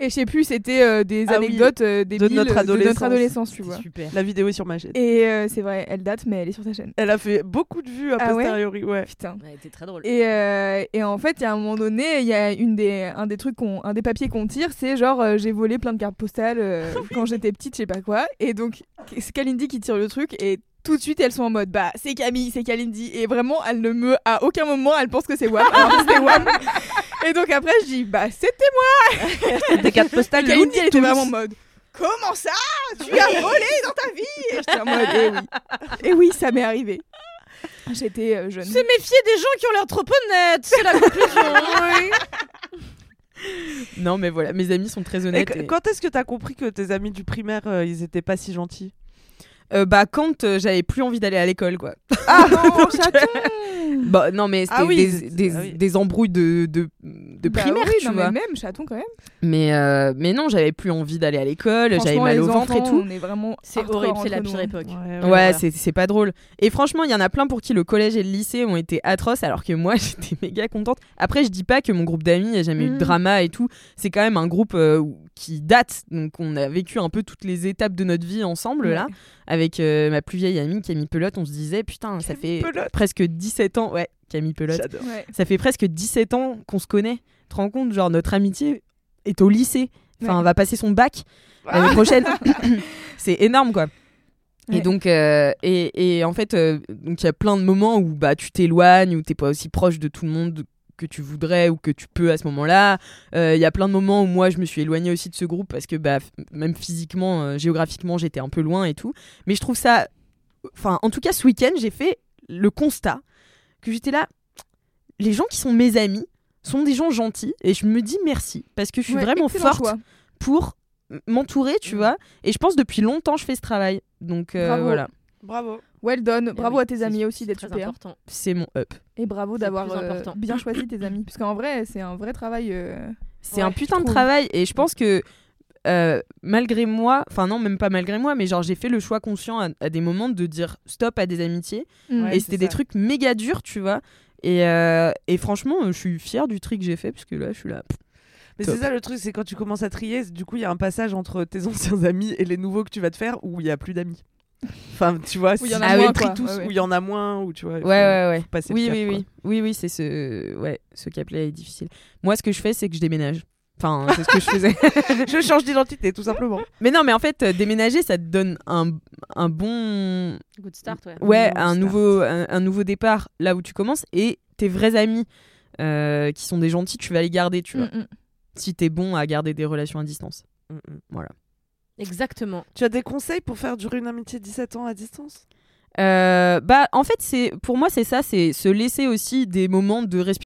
Euh. Et je sais plus, c'était euh, des Ah oui, anecdotes euh, débiles notre adolescence. adolescence, tu vois. super La vidéo est sur ma chaîne. Et euh, c'est vrai, elle date, mais elle est sur ta chaîne. Elle a fait beaucoup de vues a Ah posteriori, ouais. Putain. Ouais, t'es très drôle. Et, euh, et en fait, il y a un moment donné, il y a une des, un des trucs, qu'on, un des papiers qu'on tire, c'est genre euh, j'ai volé plein de cartes postales euh, quand j'étais petite, je sais pas quoi. Et donc, c'est Kalindi qui tire le truc et tout de suite elles sont en mode bah c'est Camille, c'est Kalindi. Et vraiment, elle ne me, à aucun moment, elle pense que c'est Wam. Alors que c'était Wam. Et donc après, je dis bah c'était Des cartes postales. Kalindi, elle était vraiment en mode comment ça? Tu as volé dans ta vie? Et j'étais en mode eh oui. Et oui, ça m'est arrivé. J'étais euh, jeune. Se méfier des gens qui ont l'air trop honnêtes, c'est la conclusion. non mais voilà mes amis sont très Et honnêtes qu- et- quand est-ce que t'as compris que tes amis du primaire, euh, ils étaient pas si gentils? Euh, bah quand euh, j'avais plus envie d'aller à l'école quoi Ah non, chaton bah non mais c'était Ah oui, des, ah oui. des embrouilles de de, de Bah primaire oui, tu non, vois mais même chaton quand même. mais euh, mais non j'avais plus envie d'aller à l'école j'avais mal au ventre et tout On est vraiment C'est horrible, c'est la pire nous. époque. Ouais, voilà. c'est c'est pas drôle. Et franchement, il y en a plein pour qui le collège et le lycée ont été atroces, alors que moi, j'étais méga contente. Après, je dis pas que mon groupe d'amis a jamais eu de Mhm. drama et tout. C'est quand même un groupe euh, qui date, donc on a vécu un peu toutes les étapes de notre vie ensemble Ouais. là. Avec euh, ma plus vieille amie Camille Pelote, on se disait putain, ça fait Pelote. presque 17 ans. Ouais, Camille Pelote. J'adore. Ouais. Ça fait presque 17 ans qu'on se connaît. Tu te rends compte, genre notre amitié est au lycée. Enfin, Ouais. on va passer son bac l'année prochaine. c'est énorme, quoi. Et donc, euh, et, et en fait, euh, donc il y a plein de moments où bah tu t'éloignes, où t'es pas aussi proche de tout le monde que tu voudrais ou que tu peux à ce moment-là. Euh, Il y a plein de moments où moi je me suis éloignée aussi de ce groupe parce que bah f- même physiquement, euh, géographiquement, j'étais un peu loin et tout. Mais je trouve ça, enfin, en tout cas, ce week-end, j'ai fait le constat que j'étais là. Les gens qui sont mes amis sont des gens gentils et je me dis merci parce que je suis Ouais, vraiment forte choix. pour m'entourer, tu Mm. vois. Et je pense depuis longtemps je fais ce travail. Donc euh, Bravo. voilà, Bravo. Well done. Bravo oui, à tes amis aussi d'être super. important. c'est mon up. Et bravo d'avoir euh, bien choisi tes amis. Parce qu'en vrai, c'est un vrai travail. euh, C'est Ouais, un putain de travail et je pense que euh, malgré moi, enfin non même pas malgré moi, mais genre j'ai fait le choix conscient à, à des moments de dire stop à des amitiés mm. Ouais, et c'était des trucs méga durs, tu vois. Et, euh, et franchement, euh, je suis fière du tri que j'ai fait parce que là, je suis là. Mais c'est ça le truc, c'est quand tu commences à trier, du coup, il y a un passage entre tes anciens amis et les nouveaux que tu vas te faire où il y a plus d'amis. Enfin, tu vois, Où il y en si a tu moins, les tries quoi. tous, Ouais, ouais. où il y en a moins, où tu vois. faut- Ouais, ouais, ouais. Oui, cap, oui, oui, oui, oui, c'est ce, ouais, ce cap-là est difficile. Moi, ce que je fais, c'est que je déménage. Enfin, c'est ce que je faisais. Je change d'identité, tout simplement. mais non, mais en fait, euh, déménager, ça te donne un, un bon. Good start, ouais. Ouais, un nouveau, un, un nouveau départ là où tu commences et tes vrais amis euh, qui sont des gentils, tu vas les garder, tu vois. Mm, mm. Si t'es bon à garder des relations à distance. Mm, mm. Voilà. Exactement. Tu as des conseils pour faire durer une amitié 17 ans à distance? Euh, bah, en fait, c'est pour moi, c'est ça, c'est se laisser aussi des moments de respiration.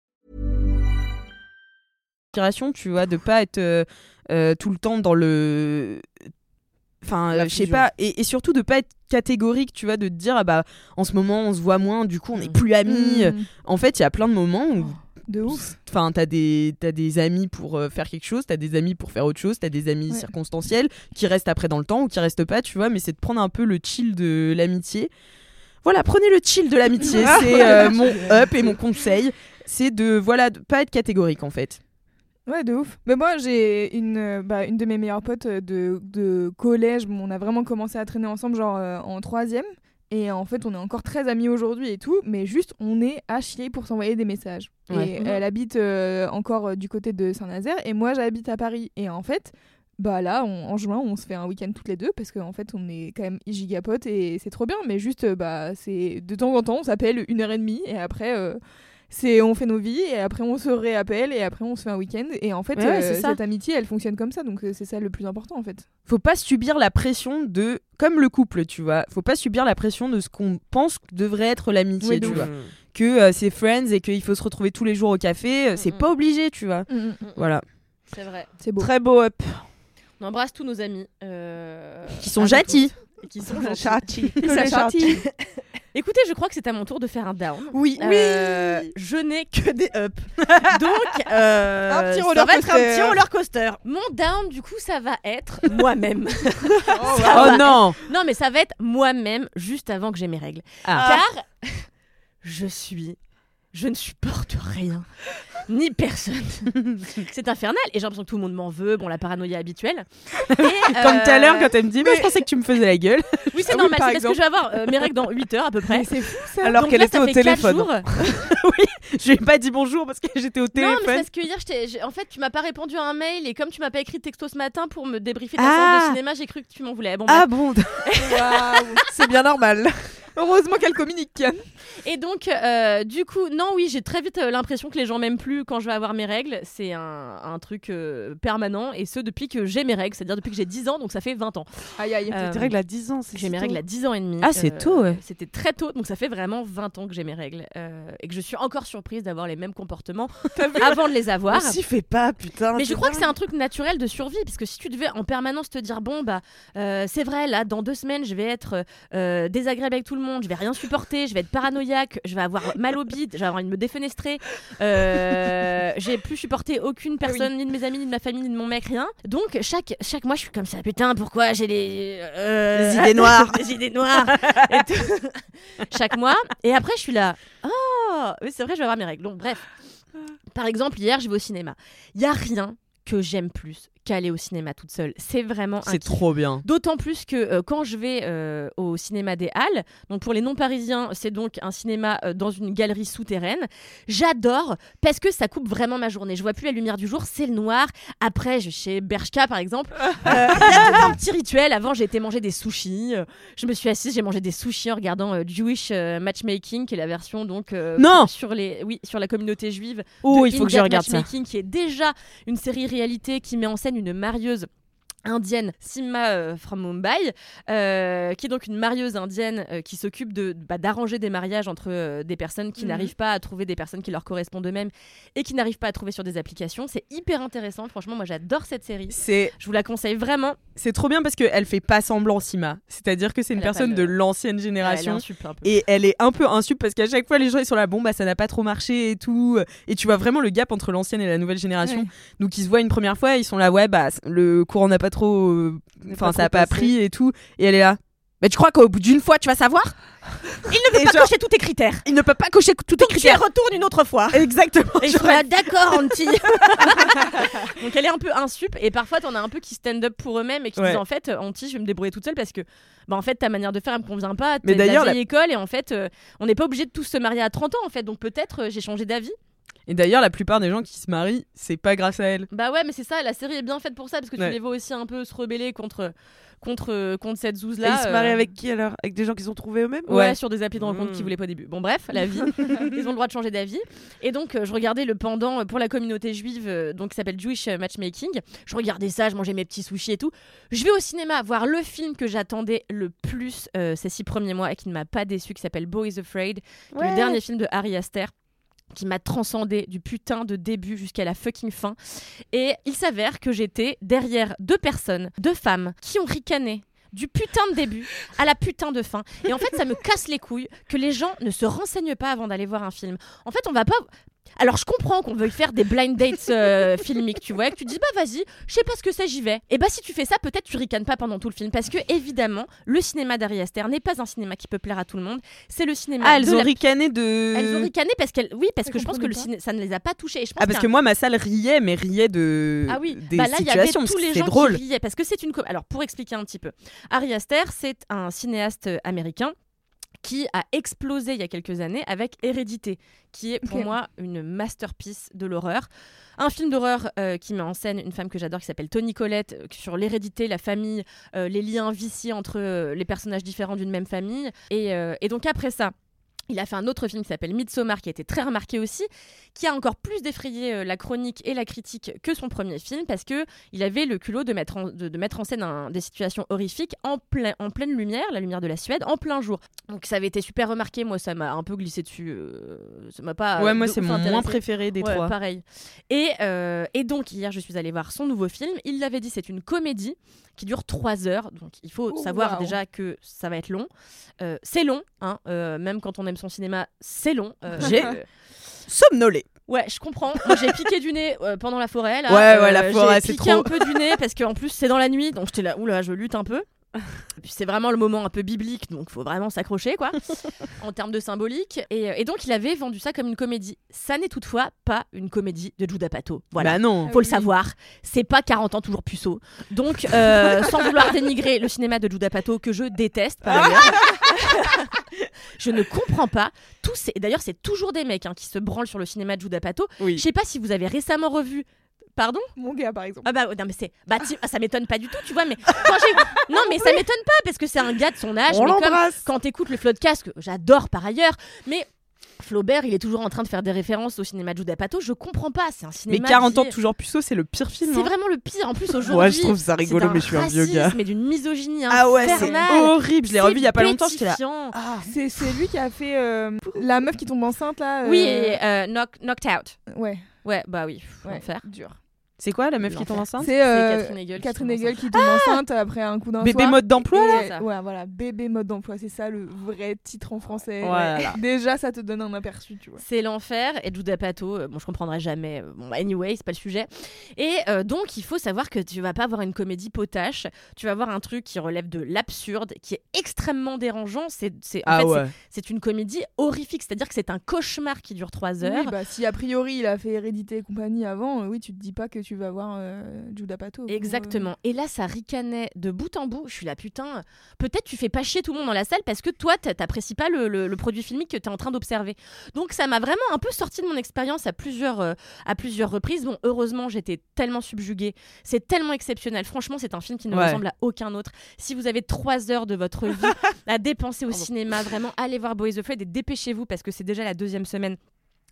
Tu vois, de pas être euh, euh, tout le temps dans le. Enfin, euh, je sais pas, et, et surtout de pas être catégorique, tu vois, de te dire, ah bah, en ce moment, on se voit moins, du coup, on n'est plus amis. Mm. En fait, il y a plein de moments où De ouf. Enfin, t'as des, des amis pour euh, faire quelque chose, t'as des amis pour faire autre chose, t'as des amis Ouais. circonstanciels qui restent après dans le temps ou qui restent pas, tu vois, mais c'est de prendre un peu le chill de l'amitié. Voilà, prenez le chill de l'amitié, c'est euh, mon up et mon conseil, c'est de, voilà, de pas être catégorique en fait. Ouais, de ouf. Mais moi, j'ai une, euh, bah, une de mes meilleures potes euh, de, de collège. bon, on a vraiment commencé à traîner ensemble, genre euh, en troisième. Et en fait, on est encore très amis aujourd'hui et tout. Mais juste, on est à chier pour s'envoyer des messages. Ouais. Et Mhm. elle habite euh, encore du côté de Saint-Nazaire. Et moi, j'habite à Paris. Et en fait, bah là, on- en juin, on se fait un week-end toutes les deux. Parce qu'en fait, on est quand même gigapotes et c'est trop bien. Mais juste, bah, c'est de temps en temps, on s'appelle une heure et demie. Et après. euh, c'est on fait nos vies et après on se réappelle et après on se fait un week-end et en fait Ouais, ouais, euh, c'est ça. cette amitié elle fonctionne comme ça donc euh, c'est ça le plus important en fait Faut pas subir la pression de, comme le couple, tu vois, faut pas subir la pression de ce qu'on pense que devrait être l'amitié, Oui, tu vois. Que euh, c'est friends et qu'il faut se retrouver tous les jours au café, euh, c'est Mhm. pas obligé, tu vois. Voilà. C'est vrai. c'est beau Très beau up. On embrasse tous nos amis. euh, Qui sont. Et Qui sont gentils. Écoutez, je crois que c'est à mon tour de faire un down. oui Euh, je n'ai que des up. Donc, euh, Un petit ça va être un coaster. petit roller coaster. Mon down, du coup, ça va être moi-même. Oh, Oh non Non, mais ça va être moi-même juste avant que j'ai mes règles. Ah. Car je suis. Je ne supporte rien, ni personne. C'est infernal et j'ai l'impression que tout le monde m'en veut. Bon, la paranoïa habituelle. Et, Comme euh, tout à l'heure quand elle me dit, mais je pensais que tu me faisais la gueule. Oui, c'est Ah oui, normal, par c'est parce que je vais avoir euh, mes règles dans 8 heures à peu près. c'est fou ça Alors qu'elle était au téléphone. jours. oui, je lui ai pas dit bonjour parce que j'étais au Non, mais téléphone. parce que hier, j'ai- en fait, tu m'as pas répondu à un mail et comme tu m'as pas écrit de texto ce matin pour me débriefer Ah. séance de cinéma, j'ai cru que tu m'en voulais. Bon, Ah bon. C'est bien normal. Heureusement qu'elle communique Et donc, euh, du coup, non, oui, j'ai très vite euh, l'impression que les gens m'aiment plus quand je vais avoir mes règles. C'est un, un truc euh, permanent et ce depuis que j'ai mes règles, c'est-à-dire depuis que j'ai 10 ans, donc ça fait 20 ans. aïe aïe Euh, Tes règles à 10 ans, c'est J'ai mes règles à 10 ans et demi. Ah, c'est Euh, tôt, ouais. C'était très tôt, donc ça fait vraiment 20 ans que j'ai mes règles. euh, et que je suis encore surprise d'avoir les mêmes comportements avant de les On avoir. s'y fait pas, putain. Mais je crois que c'est un truc naturel de survie, parce que si tu devais en permanence te dire, bon, bah, euh, c'est vrai, là, dans deux semaines, je vais être euh, désagréable avec tout le monde, je vais rien supporter, je vais être paranoïaque, je vais avoir mal au bide, je vais avoir envie de me défenestrer, euh, j'ai plus supporté aucune personne, ni de mes amis, ni de ma famille, ni de mon mec, rien. Donc, chaque, chaque mois, je suis comme ça, putain, pourquoi j'ai les, euh, idées noires. des idées noires et tout. chaque mois. Et après, je suis là, oh, oui, c'est vrai, je vais avoir mes règles. Donc, bref. Par exemple, hier, je vais au cinéma. Il y a rien que j'aime plus qu'aller au cinéma toute seule. C'est vraiment C'est trop bien. D'autant plus que euh, quand je vais euh, au cinéma des Halles, donc pour les non-parisiens, c'est donc un cinéma euh, dans une galerie souterraine. J'adore parce que ça coupe vraiment ma journée. Je vois plus la lumière du jour, c'est le noir. Après, je vais chez Bershka par exemple. Il y a tout un petit rituel. Avant, j'ai été manger des sushis. Je me suis assise, j'ai mangé des sushis en regardant Jewish Matchmaking, qui est la version donc Non sur les, oui, sur la communauté juive Oh, de il faut que je regarde ça. Matchmaking, qui est déjà une série réalité qui met en scène une marieuse indienne Sima euh, from Mumbai, euh, qui est donc une marieuse indienne euh, qui s'occupe de bah, d'arranger des mariages entre euh, des personnes qui Mhm. n'arrivent pas à trouver des personnes qui leur correspondent eux-mêmes et qui n'arrivent pas à trouver sur des applications. C'est hyper intéressant. Franchement, moi j'adore cette série. C'est Je vous la conseille vraiment. c'est trop bien parce qu'elle fait pas semblant Sima. C'est-à-dire que c'est une Elle personne de- de l'ancienne Elle est génération. insup un peu. Et elle est un peu insup parce qu'à chaque fois les gens ils sont là bon bah ça n'a pas trop marché et tout et tu vois vraiment le gap entre l'ancienne et la nouvelle génération Ouais. donc ils se voient une première fois ils sont là ouais bah le courant n'a pas trop euh, enfin ça a pas pris et tout et elle est là mais tu crois qu'au bout d'une fois tu vas savoir? Il ne peut Et pas genre- cocher tous tes critères. il ne peut pas cocher tous tes Donc tu critères retournes une autre fois. exactement Et sont là, d'accord, Auntie. Donc elle est un peu insup et parfois t'en as un peu qui stand up pour eux-mêmes et qui Ouais. disent en fait, Auntie, je vais me débrouiller toute seule parce que bah en fait ta manière de faire elle me convient pas. Mais d'ailleurs, la- école et en fait euh, on n'est pas obligé de tous se marier à 30 ans en fait donc peut-être euh, j'ai changé d'avis. Et d'ailleurs la plupart des gens qui se marient c'est pas grâce à elle Bah ouais mais c'est ça, la série est bien faite pour ça parce que tu Ouais. les vois aussi un peu se rebeller contre contre euh, contre cette zouze Et là. ils se marient avec qui alors? Avec des gens qu'ils ont trouvés eux-mêmes? Ouais, Ouais. sur des applis de rencontre Mm. qui voulaient pas au début. Bon, bref, la vie. Ils ont le droit de changer d'avis. Et donc, euh, je regardais le pendant euh, pour la communauté juive, euh, donc qui s'appelle Jewish euh, Matchmaking. Je regardais ça, je mangeais mes petits sushis et tout. Je vais au cinéma voir le film que j'attendais le plus euh, ces six premiers mois et qui ne m'a pas déçu, qui s'appelle Boy is Afraid, qui est le dernier film de Harry Aster qui m'a transcendé du putain de début jusqu'à la fucking fin. Et il s'avère que j'étais derrière deux personnes, deux femmes, qui ont ricané du putain de début à la putain de fin. Et en fait, ça me casse les couilles que les gens ne se renseignent pas avant d'aller voir un film. En fait, on va pas. Alors, je comprends qu'on veuille faire des blind dates euh, filmiques, tu vois, et que tu dis, bah vas-y, je sais pas ce que c'est, j'y vais. Et bah, si tu fais ça, peut-être tu ricanes pas pendant tout le film. Parce que, évidemment, le cinéma d'Ari Aster n'est pas un cinéma qui peut plaire à tout le monde. C'est le cinéma. ah elles de ont la- ricané de Elles ont ricané parce qu'elles. Oui, parce Elles que je pense que le ciné... ça ne les a pas touchées. Et je pense ah parce que moi ma salle riait mais riait de ah oui, des bah là il y avait situations parce tous que les gens drôle qui riaient parce que c'est une alors pour expliquer un petit peu, Ari Aster c'est un cinéaste euh, américain qui a explosé il y a quelques années avec Hérédité, qui est pour moi une masterpiece de l'horreur. Un film d'horreur euh, qui met en scène une femme que j'adore qui s'appelle Tony Collette euh, sur l'hérédité, la famille, euh, les liens viciés entre les personnages différents d'une même famille. Et, et donc après ça, il a fait un autre film qui s'appelle Midsommar, qui a été très remarqué aussi, qui a encore plus défrayé euh, la chronique et la critique que son premier film, parce que il avait le culot de mettre en, de, de mettre en scène un- des situations horrifiques en, plein, en pleine lumière, la lumière de la Suède, en plein jour. Donc ça avait été super remarqué, moi ça m'a un peu glissé dessus, euh, ça m'a pas... ouais moi c'est mon moins préféré des Ouais, trois pareil. Et, euh, et donc, hier, je suis allée voir son nouveau film. Il l'avait dit, c'est une comédie qui dure trois heures. Donc, il faut Oh, savoir déjà que ça va être long. Euh, c'est long, hein, euh, même quand on aime son cinéma, c'est long. Euh, J'ai- somnolé Ouais, je comprends. J'ai piqué du nez euh, pendant la forêt. Là. Ouais, ouais, la Euh, forêt, J'ai piqué un peu du nez parce qu'en plus, c'est dans la nuit. Donc, j'étais là, oula, je lutte un peu. Et puis c'est vraiment le moment un peu biblique, donc faut vraiment s'accrocher, quoi, en termes de symbolique. Et, et donc, il avait vendu ça comme une comédie. Ça n'est toutefois pas une comédie de Judah Pato. Voilà. bah non Faut le savoir, c'est pas 40 ans toujours puceau. Donc, euh, sans vouloir dénigrer le cinéma de Judah Pato, que je déteste par ailleurs, je ne comprends pas. Tous ces... D'ailleurs, c'est toujours des mecs hein, qui se branlent sur le cinéma de Judah Pato. oui Je sais pas si vous avez récemment revu. Pardon? Mon gars, par exemple. Ah bah non mais c'est bah ti- ah, ça m'étonne pas du tout tu vois mais quand j'ai non mais ça m'étonne pas parce que c'est un gars de son âge On mais comme l'embrasse quand t'écoutes le Floodcast que j'adore par ailleurs mais Flaubert il est toujours en train de faire des références au cinéma de Judah Pato je comprends pas c'est un mais cinéma 40 ans est- toujours puceau c'est le pire film c'est hein. vraiment le pire en plus aujourd'hui Ouais, je trouve ça c'est rigolo, mais je suis un vieux gars. et d'une misogynie ah ouais c'est infernale. horrible je l'ai revu il y a pas longtemps j'étais là pétifiant. C'est lui qui a fait euh, la meuf qui tombe enceinte là. euh, oui et, euh, knock- knocked out Ouais. ouais bah oui ouais. l'enfer. Dur. C'est quoi la meuf qui tombe enceinte C'est euh, Catherine Hegel qui Catherine tombe Hegel enceinte. qui tombe enceinte après un coup d'un bébé soir. mode d'emploi là ça. Ouais, voilà, bébé mode d'emploi, c'est ça le vrai titre en français. Voilà. Déjà, ça te donne un aperçu, tu vois. C'est l'enfer et Judah Pato, euh, bon je comprendrai jamais, euh, bon anyway c'est pas le sujet. Et euh, donc il faut savoir que tu vas pas avoir une comédie potache, tu vas avoir un truc qui relève de l'absurde, qui est extrêmement dérangeant. C'est, ah ouais c'est, une comédie horrifique, c'est-à-dire que c'est un cauchemar qui dure trois heures. Oui, bah, si a priori il a fait Hérédité et compagnie avant, euh, oui, tu te dis pas que tu vas voir euh, Judah Pato. pour, euh, Exactement. Et là, ça ricanait de bout en bout. Je suis là, putain, peut-être tu fais pas chier tout le monde dans la salle parce que toi, t'a- t'apprécies pas le, le- le produit filmique que tu es en train d'observer. Donc, ça m'a vraiment un peu sorti de mon expérience à plusieurs, euh, à plusieurs reprises. Bon, heureusement, j'étais tellement subjuguée. C'est tellement exceptionnel. Franchement, c'est un film qui ne Ouais. ressemble à aucun autre. Si vous avez trois heures de votre vie à dépenser au cinéma, vraiment, allez voir Boys of Afraid et dépêchez-vous parce que c'est déjà la deuxième semaine.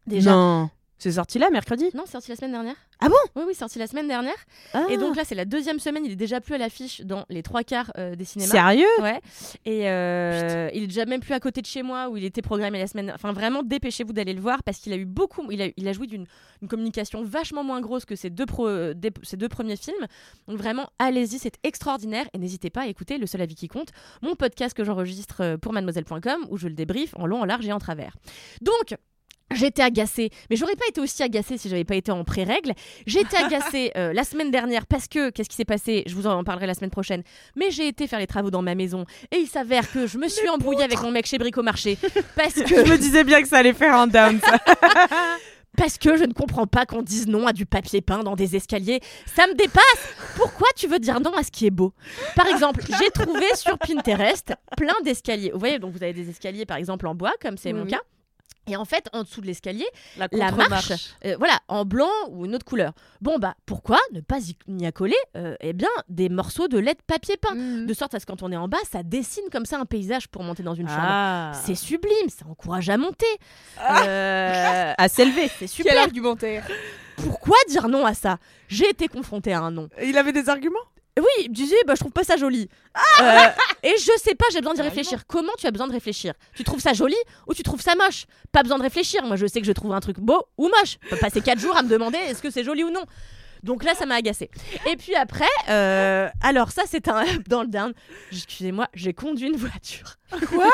Déjà, non C'est sorti là mercredi? Non, c'est sorti la semaine dernière. Ah bon? Oui, oui, sorti la semaine dernière. Et donc là, c'est la deuxième semaine. Il est déjà plus à l'affiche dans les trois quarts euh, des cinémas. Sérieux? Ouais. Et euh, il est déjà même plus à côté de chez moi où il était programmé la semaine. Enfin, vraiment, dépêchez-vous d'aller le voir parce qu'il a eu beaucoup. Il a, il a joué d'une une communication vachement moins grosse que ses deux, pro- des- ses deux premiers films. Donc vraiment, allez-y, c'est extraordinaire. Et n'hésitez pas à écouter Le seul avis qui compte, mon podcast que j'enregistre euh, pour mademoiselle.com où je le débriefe en long, en large et en travers. Donc, J'étais agacée, mais j'aurais pas été aussi agacée si j'avais pas été en pré-règle. J'étais agacée euh, la semaine dernière parce que, qu'est-ce qui s'est passé? Je vous en parlerai la semaine prochaine. Mais j'ai été faire les travaux dans ma maison et il s'avère que je me suis embrouillée avec mon mec chez Bricomarché parce que Je me disais bien que ça allait faire un down. ça. parce que je ne comprends pas qu'on dise non à du papier peint dans des escaliers. Ça me dépasse. Pourquoi tu veux dire non à ce qui est beau? Par exemple, j'ai trouvé sur Pinterest plein d'escaliers. Vous voyez, donc vous avez des escaliers par exemple en bois, comme c'est Oui, mon oui. cas. Et en fait, en dessous de l'escalier, La marche, euh, voilà, en blanc ou une autre couleur. Bon bah, pourquoi ne pas y, y accoler euh, eh bien des morceaux de lait de papier peint, Mhm. de sorte à ce que quand on est en bas, ça dessine comme ça un paysage pour monter dans une chambre. Ah. C'est sublime, ça encourage à monter. Euh, À s'élever. c'est Quel super. argumentaire Pourquoi dire non à ça? J'ai été confrontée à un non. Il avait des arguments? Oui, il me disait, bah, je trouve pas ça joli. Euh, et je sais pas, j'ai besoin d'y réfléchir. Comment tu as besoin de réfléchir? Tu trouves ça joli ou tu trouves ça moche? Pas besoin de réfléchir. Moi, je sais que je trouve un truc beau ou moche. Je peux passer 4 jours à me demander est-ce que c'est joli ou non? Donc là, ça m'a agacé. Et puis après, euh, alors ça, c'est un dans le down. Excusez-moi, j'ai conduit une voiture. Quoi?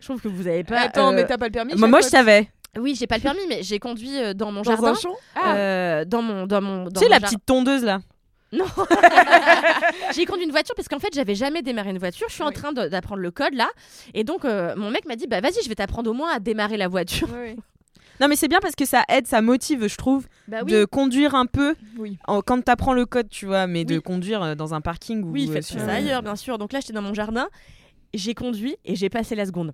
Je trouve que vous avez pas. Attends, euh, mais t'as pas le permis Moi, moi, je savais. Oui, j'ai pas le permis, mais j'ai conduit euh, dans mon Dans jardin. un champ? Ah. euh, dans mon dans mon dans Tu sais, la petite tondeuse là. Non. j'ai conduit une voiture parce qu'en fait, j'avais jamais démarré une voiture. Je suis en Oui. train de- d'apprendre le code là. Et donc, euh, mon mec m'a dit Bah, vas-y, je vais t'apprendre au moins à démarrer la voiture. Oui, oui. Non, mais c'est bien parce que ça aide, ça motive, je trouve, Bah de conduire un peu Oui. en- quand t'apprends le code, tu vois, mais de Oui. conduire euh, dans un parking ou Oui, euh, faites sur- ça ailleurs, bien sûr. Donc là, j'étais dans mon jardin. J'ai conduit et j'ai passé la seconde.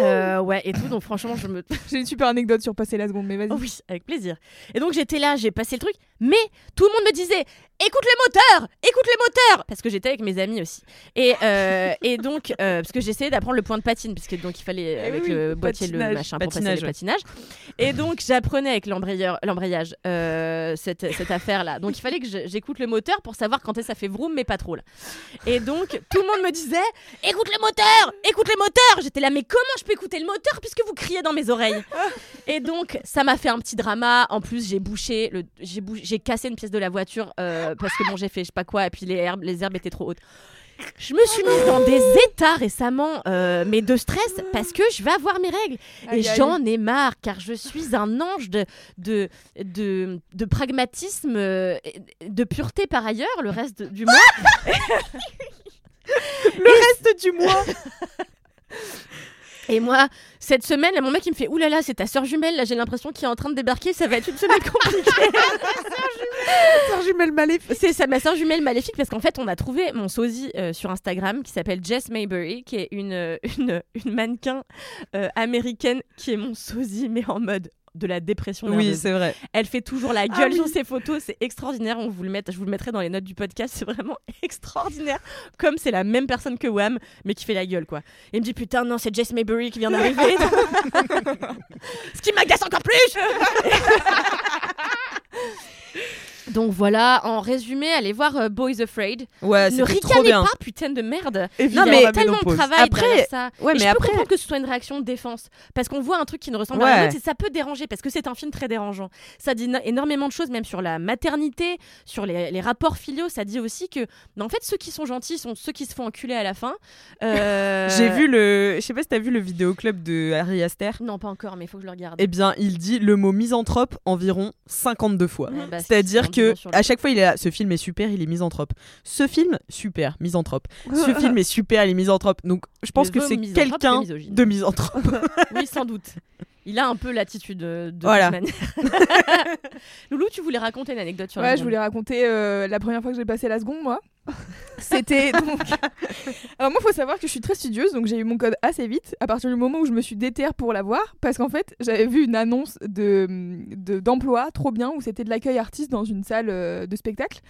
Euh, ouais, et tout. Donc, franchement, je me. J'ai une super anecdote sur passer la seconde, mais vas-y. Oh oui, avec plaisir. Et donc j'étais là, j'ai passé le truc, mais tout le monde me disait écoute les moteurs, écoute les moteurs, parce que j'étais avec mes amis aussi. Et, euh, et donc euh, parce que j'essayais d'apprendre le point de patine, parce que donc il fallait Eh avec oui, le boîtier le machin pour passer le patinage. Et donc j'apprenais avec l'embrayage cette, cette affaire là. Donc il fallait que j'écoute le moteur pour savoir quand est-ce que ça fait vroom, mais pas trop là. Et donc tout le monde me disait écoute les moteurs, écoute les moteurs. J'étais là mais comment je peux écouter le moteur puisque vous criez dans mes oreilles et donc, ça m'a fait un petit drama. En plus, j'ai bouché, le, j'ai cassé une pièce de la voiture euh, parce que bon, j'ai fait je sais pas quoi, et puis les herbes, les herbes étaient trop hautes. Je me suis mise dans des états récemment, euh, mais de stress, parce que je vais avoir mes règles. Et Aïe, j'en ai marre, car je suis un ange de, de, de, de pragmatisme, euh, de pureté par ailleurs, le reste du mois. Le reste du mois Et moi, cette semaine, là, mon mec, il me fait Oulala, c'est ta soeur jumelle, là, j'ai l'impression qu'il est en train de débarquer, ça va être une semaine compliquée. Sœur jumelle maléfique. C'est ça, ma soeur jumelle maléfique parce qu'en fait, on a trouvé mon sosie euh, sur Instagram qui s'appelle Jess Maybury, qui est une, euh, une, une mannequin euh, américaine qui est mon sosie, mais en mode de la dépression Oui, c'est vrai. Elle fait toujours la gueule oui. sur ses photos, c'est extraordinaire. On vous le met, je vous le mettrai dans les notes du podcast, c'est vraiment extraordinaire. Comme c'est la même personne que Wham, mais qui fait la gueule quoi. Et il me dit putain non, c'est Jess Maybury qui vient d'arriver. Ce qui m'agace encore plus. Donc voilà, en résumé, allez voir euh, Boys Afraid. Ouais, ne trop ricanez bien. pas, putain de merde. Évidemment, Il y a la tellement de travail Après- ça. Ouais, mais je après- peux comprendre que ce soit une réaction de défense. Parce qu'on voit un truc qui ne ressemble à rien et ça peut déranger parce que c'est un film très dérangeant. Ça dit no- énormément de choses, même sur la maternité, sur les, les rapports filiaux. Ça dit aussi que, en fait, ceux qui sont gentils sont ceux qui se font enculer à la fin. Euh, J'ai vu le. Je sais pas si t'as vu le vidéoclub de Harry Aster. Non, pas encore, mais il faut que je le regarde. Eh bien, il dit le mot misanthrope environ 52 fois. Bah, C'est-à-dire que à chaque fois, il est là. Ce film est super, il est misanthrope. Ce film, super, misanthrope. Ce film est super, il est misanthrope. Donc, je pense Le que c'est quelqu'un de misanthrope. Oui, sans doute. Il a un peu l'attitude de, de Voilà. toute manière. Loulou, tu voulais raconter une anecdote sur la Ouais, je seconde. voulais raconter euh, la première fois que j'ai passé la seconde, moi. C'était donc. Alors, moi, il faut savoir que je suis très studieuse, donc j'ai eu mon code assez vite, à partir du moment où je me suis déterre pour l'avoir, parce qu'en fait, j'avais vu une annonce de de- d'emploi trop bien, où c'était de l'accueil artiste dans une salle euh, de spectacle.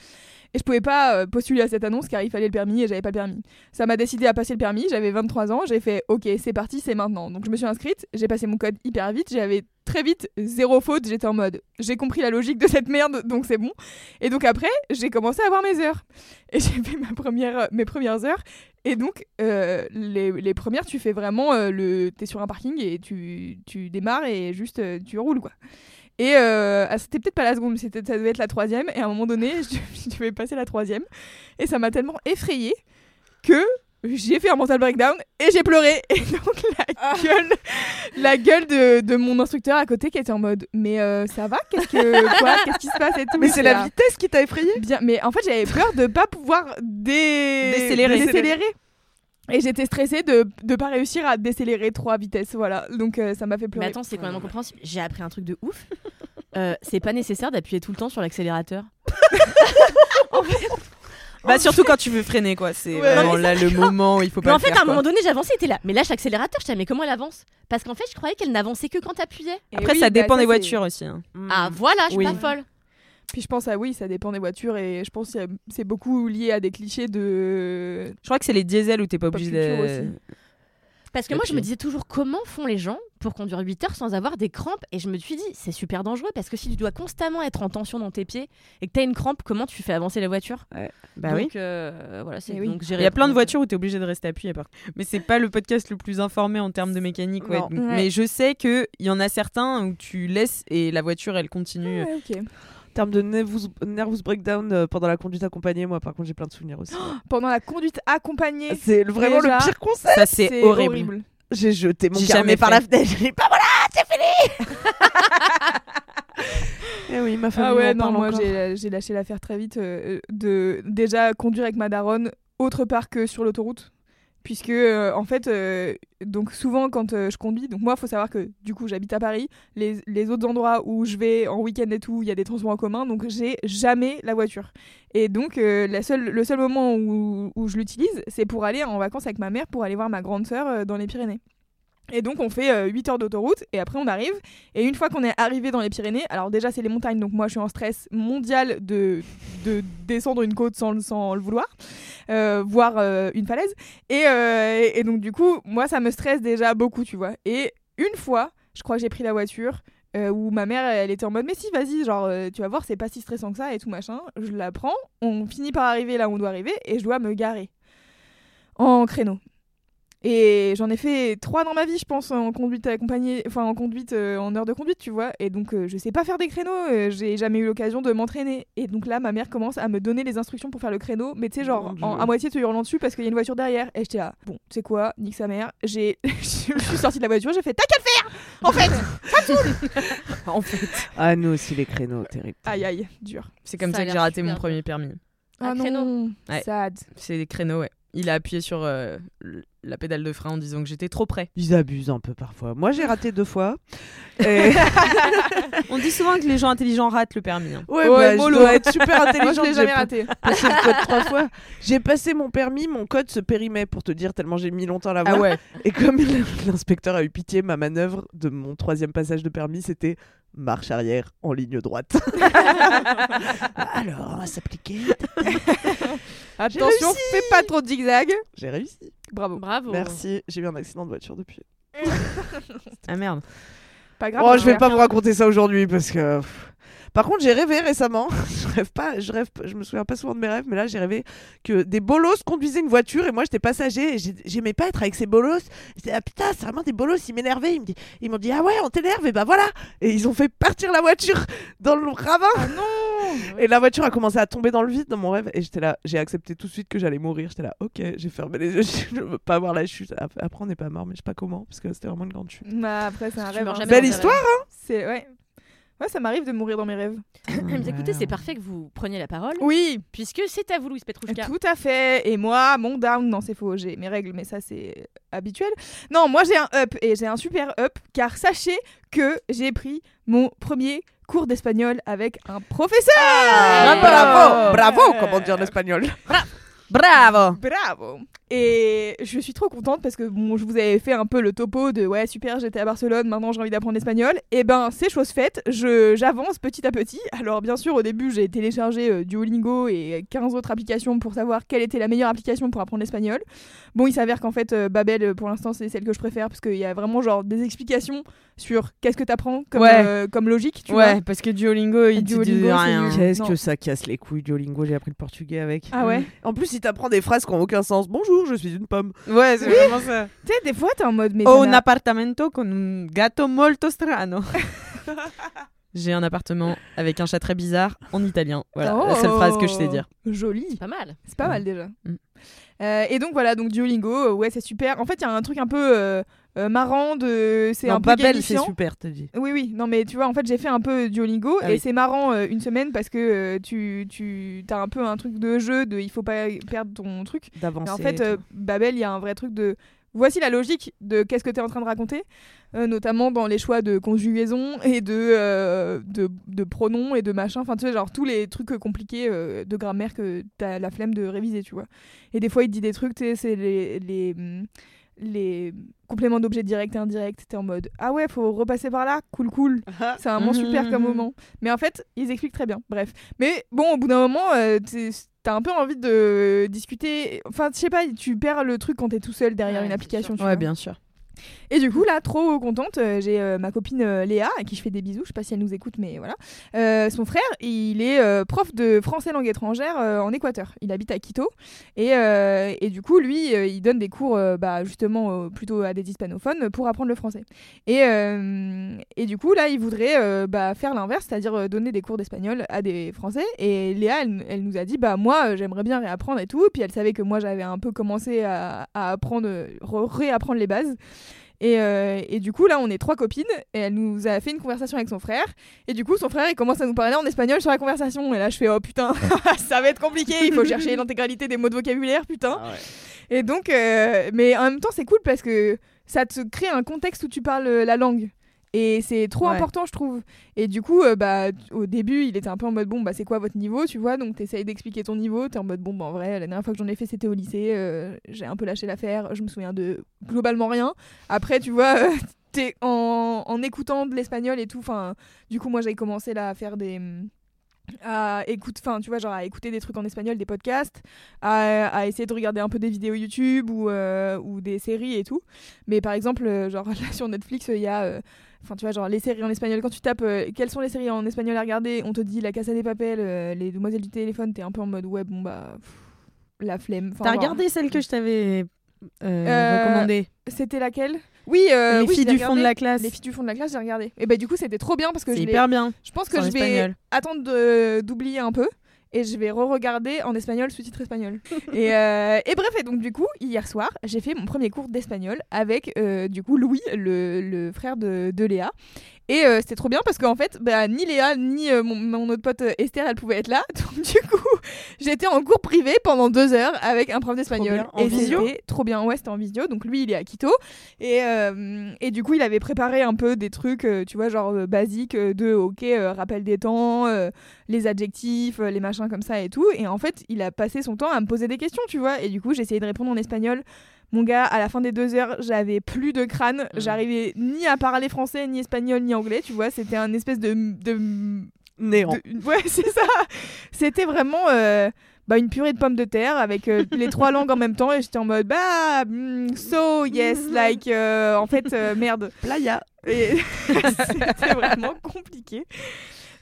Et je pouvais pas euh, postuler à cette annonce car il fallait le permis et j'avais pas le permis. Ça m'a décidé à passer le permis, j'avais 23 ans, j'ai fait OK, c'est parti, c'est maintenant. Donc je me suis inscrite, j'ai passé mon code hyper vite, j'avais très vite, zéro faute. J'étais en mode, j'ai compris la logique de cette merde, donc c'est bon. Et donc après, j'ai commencé à avoir mes heures. Et j'ai fait ma première, mes premières heures. Et donc, euh, les, les premières, tu fais vraiment euh, le. T'es sur un parking et tu, tu démarres et juste tu roules, quoi. Et euh, ah, c'était peut-être pas la seconde, mais c'était, ça devait être la troisième. Et à un moment donné, je, je devais passer la troisième. Et ça m'a tellement effrayée que j'ai fait un mental breakdown et j'ai pleuré. Et donc la gueule, la gueule de, de mon instructeur à côté qui était en mode Mais euh, ça va? Qu'est-ce que quoi? Qu'est-ce qui se passe? Et tout Mais c'est la vitesse qui t'a effrayé Bien, mais en fait j'avais peur de pas pouvoir dé- Décélérer. décélérer. Et j'étais stressée de ne pas réussir à décélérer trois vitesses, voilà. Donc euh, ça m'a fait Mais pleurer. attends, c'est complètement compréhensible. J'ai appris un truc de ouf. Euh, c'est pas nécessaire d'appuyer tout le temps sur l'accélérateur. Bah surtout quand tu veux freiner quoi, c'est Ouais. vraiment là le moment où il faut pas Mais en le fait, faire, à un quoi. moment donné, j'avançais, était là. Mais lâche l'accélérateur, je disais, mais comment elle avance? Parce qu'en fait, je croyais qu'elle n'avançait que quand t'appuyais. Après oui, ça bah, dépend des c'est- voitures aussi. hein. Ah voilà, je suis Oui. pas folle. Puis je pense à oui, ça dépend des voitures et je pense que c'est beaucoup lié à des clichés de. Je crois que c'est les diesels où t'es pas obligé de... aussi. Parce que moi, je me disais toujours comment font les gens pour conduire 8 heures sans avoir des crampes. Et je me suis dit, c'est super dangereux parce que si tu dois constamment être en tension dans tes pieds et que t'as une crampe, comment tu fais avancer la voiture Bah Donc, oui. euh, voilà, c'est Eh oui. Il y a plein de voitures où tu es obligé de rester appuyé par Mais c'est pas le podcast le plus informé en termes de mécanique. ouais. Ouais. Mais je sais qu'il y en a certains où tu laisses et la voiture elle continue. Ouais, ok. En termes de nervous, nervous breakdown euh, pendant la conduite accompagnée, moi par contre j'ai plein de souvenirs aussi. Pendant la conduite accompagnée, c'est vraiment déjà, le pire conseil. Ça c'est horrible. J'ai jeté mon carnet jamais par la fenêtre. J'ai dit pas voilà, c'est fini. Eh oui, ma famille Ah ouais, non, moi j'ai j'ai lâché l'affaire très vite euh, de déjà conduire avec ma daronne autre part que sur l'autoroute. Puisque, euh, en fait, euh, donc souvent quand euh, je conduis, donc moi, il faut savoir que du coup, j'habite à Paris. Les, les autres endroits où je vais en week-end et tout, il y a des transports en commun, donc j'ai jamais la voiture. Et donc, la seule, le seul moment où, où je l'utilise, c'est pour aller en vacances avec ma mère, pour aller voir ma grande sœur dans les Pyrénées. Et donc on fait euh, 8 heures d'autoroute et après on arrive et une fois qu'on est arrivé dans les Pyrénées, alors déjà c'est les montagnes donc moi je suis en stress mondial de, de descendre une côte sans, le- vouloir, euh, voire euh, une falaise. Et, euh, et, donc du coup moi ça me stresse déjà beaucoup tu vois. Et une fois je crois que j'ai pris la voiture euh, où ma mère elle était en mode mais si vas-y genre euh, tu vas voir c'est pas si stressant que ça et tout machin. Je la prends, on finit par arriver là où on doit arriver et je dois me garer en créneau. Et j'en ai fait trois dans ma vie, je pense, en conduite accompagnée, enfin en conduite, euh, en heure de conduite, tu vois. Et donc, euh, je sais pas faire des créneaux, euh, j'ai jamais eu l'occasion de m'entraîner. Et donc là, ma mère commence à me donner les instructions pour faire le créneau, mais tu sais, genre, en- à moitié te hurlant dessus parce qu'il y a une voiture derrière. Et j'étais là, bon, tu sais quoi, nique sa mère. J'ai, je suis sortie de la voiture, j'ai fait, t'as qu'à le faire En fait En fait, Ah, nous aussi les créneaux, terrible. Aïe aïe, dur. c'est comme Ça ça, que j'ai raté mon premier permis. Un ah créneau. non, Ouais. sad. C'est des créneaux, ouais. Il a appuyé sur euh, la pédale de frein en disant que j'étais trop près. Ils abusent un peu parfois. Moi j'ai raté deux fois. Et... On dit souvent que les gens intelligents ratent le permis. hein. Ouais, Ouais, bah, je mollo. dois être super Moi, intelligente. je l'ai j'ai jamais raté. passé le code trois fois. J'ai passé mon permis, mon code se périmait pour te dire tellement j'ai mis longtemps à l'avoir. Ah ouais. Et comme l'inspecteur a eu pitié, ma manœuvre de mon troisième passage de permis, c'était marche arrière en ligne droite. Alors, on va s'appliquer. Attention, fais pas trop de zigzag. J'ai réussi. Bravo. Bravo. Merci. J'ai eu un accident de voiture depuis. Ah merde. Pas grave. Oh, je vais va pas vous raconter ça aujourd'hui parce que. pff. Par contre, j'ai rêvé récemment. je rêve pas, je rêve, je me souviens pas souvent de mes rêves, mais là, j'ai rêvé que des bolos conduisaient une voiture et moi, j'étais passager et j'ai- j'aimais pas être avec ces bolos. J'étais ah putain, c'est vraiment des bolos, ils m'énervaient. Ils me dit- ils m'ont dit ah ouais, on t'énerve et bah voilà. Et ils ont fait partir la voiture dans le ravin. Ah non Et la voiture a commencé à tomber dans le vide dans mon rêve et j'étais là, j'ai accepté tout de suite que j'allais mourir. J'étais là, ok, j'ai fermé les yeux, je veux pas voir la chute. Après, on n'est pas mort, mais je sais pas comment parce que c'était vraiment une grande chute. Bah, après, c'est un rêve. hein. Belle histoire, rêves. C'est ouais. Ouais, ça m'arrive de mourir dans mes rêves. Mais écoutez, c'est parfait que vous preniez la parole, Oui, puisque c'est à vous, Louise Petrouchka. tout à fait. Et moi, mon down, non, c'est faux. J'ai mes règles, mais ça, c'est habituel. Non, moi, j'ai un up et j'ai un super up, car sachez que j'ai pris mon premier cours d'espagnol avec un professeur. Ah, Bravo. bravo, bravo, comment dire en espagnol Bravo Bravo Et je suis trop contente parce que bon, je vous avais fait un peu le topo de ouais super j'étais à Barcelone, maintenant j'ai envie d'apprendre l'espagnol. Et ben c'est chose faite, je j'avance petit à petit. Alors bien sûr au début j'ai téléchargé euh, Duolingo et 15 autres applications pour savoir quelle était la meilleure application pour apprendre l'espagnol. Bon il s'avère qu'en fait euh, Babel euh, pour l'instant c'est celle que je préfère parce qu'il y a vraiment genre des explications sur qu'est-ce que t'apprends comme, Ouais. euh, comme logique. Tu Ouais, vois. parce que Duolingo, il Duolingo, dit rien. Qu'est-ce Non. que ça casse les couilles, Duolingo J'ai appris le portugais avec. Ah ouais En plus, il t'apprend des phrases qui n'ont aucun sens. Bonjour, je suis une pomme. Ouais, c'est vraiment ça. Tu sais des fois t'es en mode mais Ho un appartamento con un gatto molto strano. J'ai un appartement avec un chat très bizarre en italien. Voilà, la seule phrase que je sais dire. Joli. C'est pas mal. C'est pas mal déjà. Mm. Euh, et donc voilà, donc Duolingo, euh, ouais, c'est super. En fait, il y a un truc un peu euh, euh, marrant de. C'est un peu Babel, c'est super, te dis. Oui, oui, non, mais tu vois, en fait, j'ai fait un peu Duolingo Ah et oui. c'est marrant euh, une semaine parce que euh, tu, tu as un peu un truc de jeu de il faut pas perdre ton truc. D'avancer. En fait, tout. Babel, il y a un vrai truc de. Voici la logique de qu'est-ce que tu es en train de raconter, notamment dans les choix de conjugaison et de, de, de pronoms et de machin. Enfin, tu sais, genre tous les trucs compliqués de grammaire que tu as la flemme de réviser, tu vois. Et des fois, il te dit des trucs, tu sais, c'est les, les, hum, les compléments d'objets directs et indirects. T'es en mode Ah ouais, faut repasser par là, cool, cool. C'est un moment super comme mhm. moment. Mais en fait, ils expliquent très bien. Bref. Mais bon, au bout d'un moment, euh, t'as un peu envie de discuter. Enfin, je sais pas, tu perds le truc quand t'es tout seul derrière Ouais, une application. tu Ouais, vois. bien sûr. Et du coup, là, trop contente, euh, j'ai euh, ma copine euh, Léa, à qui je fais des bisous. Je sais pas si elle nous écoute, mais voilà. Son frère, il est prof de français langue étrangère en Équateur. Il habite à Quito. Et, et du coup, lui, il donne des cours bah, justement plutôt à des hispanophones pour apprendre le français. Et, et du coup, là, il voudrait bah, faire l'inverse, c'est-à-dire donner des cours d'espagnol à des Français. Et Léa, elle, elle nous a dit, bah moi, j'aimerais bien réapprendre et tout. Puis elle savait que moi, j'avais un peu commencé à, à apprendre, re- réapprendre les bases. Et, euh, et du coup, là, on est trois copines et elle nous a fait une conversation avec son frère. Et du coup, son frère, il commence à nous parler en espagnol sur la conversation. Et là, je fais, oh putain, ça va être compliqué. Il faut chercher l'intégralité des mots de vocabulaire, putain. Ah Et donc, euh, mais en même temps, c'est cool parce que ça te crée un contexte où tu parles euh, la langue. Et c'est trop Ouais. important, je trouve. Et du coup, euh, bah, au début, il était un peu en mode bon, bah, c'est quoi votre niveau, tu vois? Donc, t'essayes d'expliquer ton niveau. T'es en mode bon, bah, en vrai, la dernière fois que j'en ai fait, c'était au lycée. euh, j'ai un peu lâché l'affaire. Je me souviens de globalement rien. Après, tu vois, euh, t'es en, en écoutant de l'espagnol et tout. Enfin, du coup, moi, j'ai commencé là à faire des à écoute enfin tu vois genre à écouter des trucs en espagnol des podcasts à, à essayer de regarder un peu des vidéos YouTube ou euh, ou des séries et tout mais par exemple genre là sur Netflix il y a euh, Enfin, tu vois, genre les séries en espagnol, quand tu tapes euh, quelles sont les séries en espagnol à regarder, on te dit La Casa des Papel, euh, Les Demoiselles du téléphone, t'es un peu en mode ouais, bon bah. pff, la flemme. Enfin, T'as genre, regardé celle que je t'avais euh, Euh, recommandée? C'était laquelle? Oui, Les oui, filles du fond de la classe. Les filles du fond de la classe, j'ai regardé. Et bah, du coup, c'était trop bien parce que C'est je hyper bien. je pense que je vais espagnol. attendre d'oublier un peu et je vais re-regarder en espagnol, sous-titre espagnol. et, euh, et bref, et donc du coup, hier soir, j'ai fait mon premier cours d'espagnol avec euh, du coup Louis, le, frère de Léa. Et euh, c'était trop bien parce qu'en fait, bah, ni Léa ni euh, mon, mon autre pote euh, Esther, elle pouvait être là. Donc du coup, j'étais en cours privé pendant deux heures avec un prof d'espagnol. Et visio c'était trop bien. Ouais, c'était en visio. Donc lui, il est à Quito. Et, euh, et du coup, il avait préparé un peu des trucs, tu vois, genre basiques de, ok, rappel des temps, les adjectifs, les machins comme ça et tout. Et en fait, il a passé son temps à me poser des questions, tu vois. Et du coup, j'ai essayé de répondre en espagnol. Mon gars, à la fin des deux heures, j'avais plus de crâne. J'arrivais ni à parler français, ni espagnol, ni anglais, tu vois. C'était un espèce de. de, Néant. de- ouais, c'est ça. C'était vraiment. euh, bah, une purée de pommes de terre avec euh, les trois langues en même temps et j'étais en mode bah mm, so yes like euh, en fait euh, merde Playa. et c'était vraiment compliqué.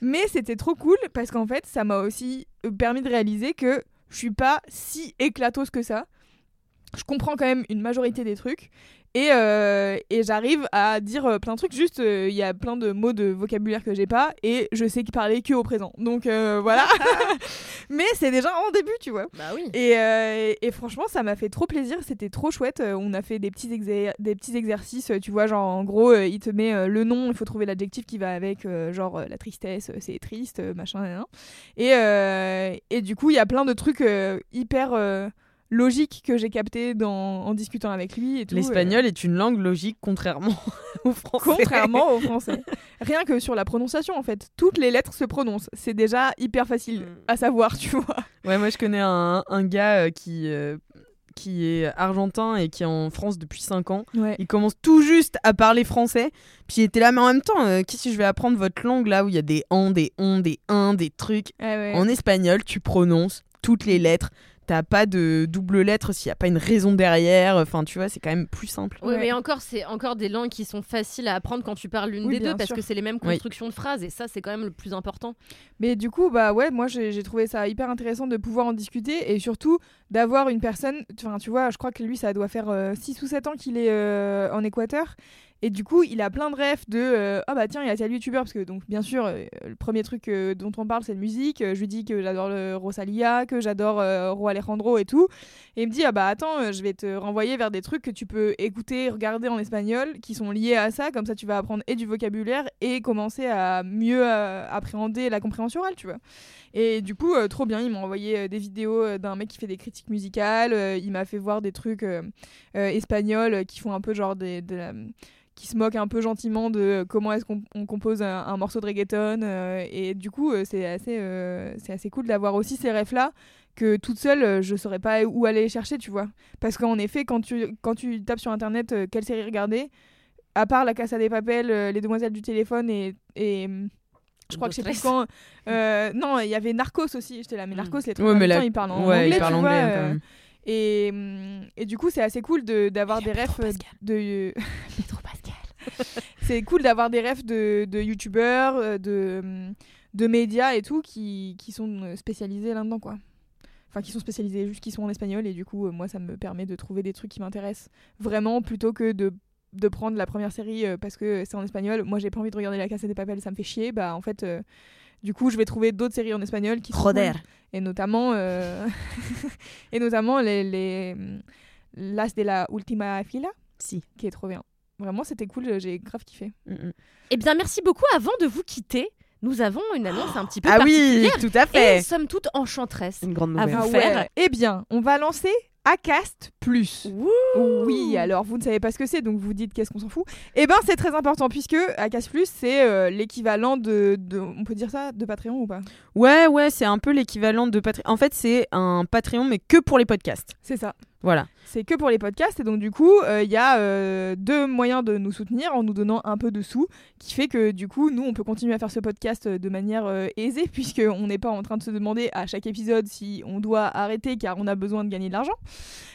Mais c'était trop cool parce qu'en fait, ça m'a aussi permis de réaliser que je suis pas si éclatos que ça. Je comprends quand même une majorité des trucs. Et, euh, et j'arrive à dire euh, plein de trucs. Juste, euh, il y a plein de mots de vocabulaire que j'ai pas. Et je sais parler que au présent. Donc euh, voilà. Mais c'est déjà un début, tu vois. Bah oui. Et, et franchement, ça m'a fait trop plaisir. C'était trop chouette. On a fait des petits, des petits exercices. Tu vois, genre en gros, il te met le nom, il faut trouver l'adjectif qui va avec, genre la tristesse, c'est triste, machin. Et, et du coup, il y a plein de trucs hyper. Euh, logiques que j'ai captées dans, en discutant avec lui et tout. L'espagnol est une langue logique contrairement au français. Contrairement au français. Rien que sur la prononciation, en fait. Toutes les lettres se prononcent. C'est déjà hyper facile Mm. à savoir, tu vois. Ouais, moi je connais un, un gars euh, qui, euh, qui est argentin et qui est en France depuis 5 ans. Ouais. Il commence tout juste à parler français. Puis il était là, mais en même temps, euh, qu'est-ce que je vais apprendre votre langue là où il y a des en, des on, des un, des trucs? Ouais, ouais. En espagnol, tu prononces toutes les lettres. T'as pas de double lettre s'il n'y a pas une raison derrière. Enfin, tu vois, c'est quand même plus simple. Oui, Ouais. mais encore, c'est encore des langues qui sont faciles à apprendre quand tu parles l'une Oui, des deux, parce que c'est les mêmes Oui. constructions de phrases, et ça, c'est quand même le plus important. Mais du coup, bah ouais, moi j'ai trouvé ça hyper intéressant de pouvoir en discuter et surtout d'avoir une personne. Enfin, tu vois, je crois que lui, ça doit faire 6 ou 7 ans qu'il est euh, en Équateur. Et du coup, il a plein de rêves de euh, ah bah tiens, il y a tel youtubeur parce que donc bien sûr, euh, le premier truc euh, dont on parle c'est la musique. Je lui dis que j'adore Rosalia, que j'adore Ro Alejandro et tout. Et il me dit ah bah attends, je vais te renvoyer vers des trucs que tu peux écouter, regarder en espagnol qui sont liés à ça, comme ça tu vas apprendre et du vocabulaire et commencer à mieux appréhender la compréhension orale, tu vois. Et du coup, trop bien, il m'a envoyé des vidéos d'un mec qui fait des critiques musicales, il m'a fait voir des trucs espagnols qui font un peu genre des, de qui se moquent un peu gentiment de euh, comment est-ce qu'on on compose un, un morceau de reggaeton euh, et du coup euh, c'est assez euh, c'est assez cool d'avoir aussi ces refs là que toute seule euh, je saurais pas où aller les chercher tu vois parce qu'en effet quand tu quand tu tapes sur internet euh, quelle série regarder à part la Casa des Papel euh, les demoiselles du téléphone et, et hum, je crois que je sais plus quand euh, non il y avait Narcos aussi j'étais là mais Mm. Narcos les trucs Ouais, temps, ils parlent en ouais, anglais il parle tu anglais vois, hein, quand même. et, et du coup, c'est assez cool de- d'avoir des refs de. c'est cool d'avoir des refs de, de youtubeurs, euh, de, de médias et tout qui, qui sont euh, spécialisés là-dedans, quoi. Enfin, qui sont spécialisés, juste qui sont en espagnol. Et du coup, euh, moi, ça me permet de trouver des trucs qui m'intéressent vraiment plutôt que de de prendre la première série euh, parce que c'est en espagnol. Moi, j'ai pas envie de regarder La Casa des Papel, ça me fait chier. Bah, en fait, euh, du coup, je vais trouver d'autres séries en espagnol qui sont Joder. cool. et notamment euh, et notamment les, les Las de la Ultima Fila Si. qui est trop bien. Vraiment, c'était cool, j'ai grave kiffé. Mm, mm. Eh bien, merci beaucoup. Avant de vous quitter, nous avons une annonce un petit peu Ah oui, particulière. tout à fait. Et somme toute enchanteresse. Une grande À nouvelle. vous faire. Eh bien, on va lancer Acast Plus. Oui, alors vous ne savez pas ce que c'est, donc vous dites qu'est-ce qu'on s'en fout. Eh ben, c'est très important puisque Acast Plus, c'est euh, l'équivalent de, de- on peut dire ça, de Patreon ou pas? Ouais, ouais, c'est un peu l'équivalent de Patreon. En fait, c'est un Patreon, mais que pour les podcasts. C'est ça. Voilà. C'est que pour les podcasts et donc du coup euh, il y a euh, deux moyens de nous soutenir en nous donnant un peu de sous qui fait que du coup nous on peut continuer à faire ce podcast euh, de manière euh, aisée puisque on n'est pas en train de se demander à chaque épisode si on doit arrêter car on a besoin de gagner de l'argent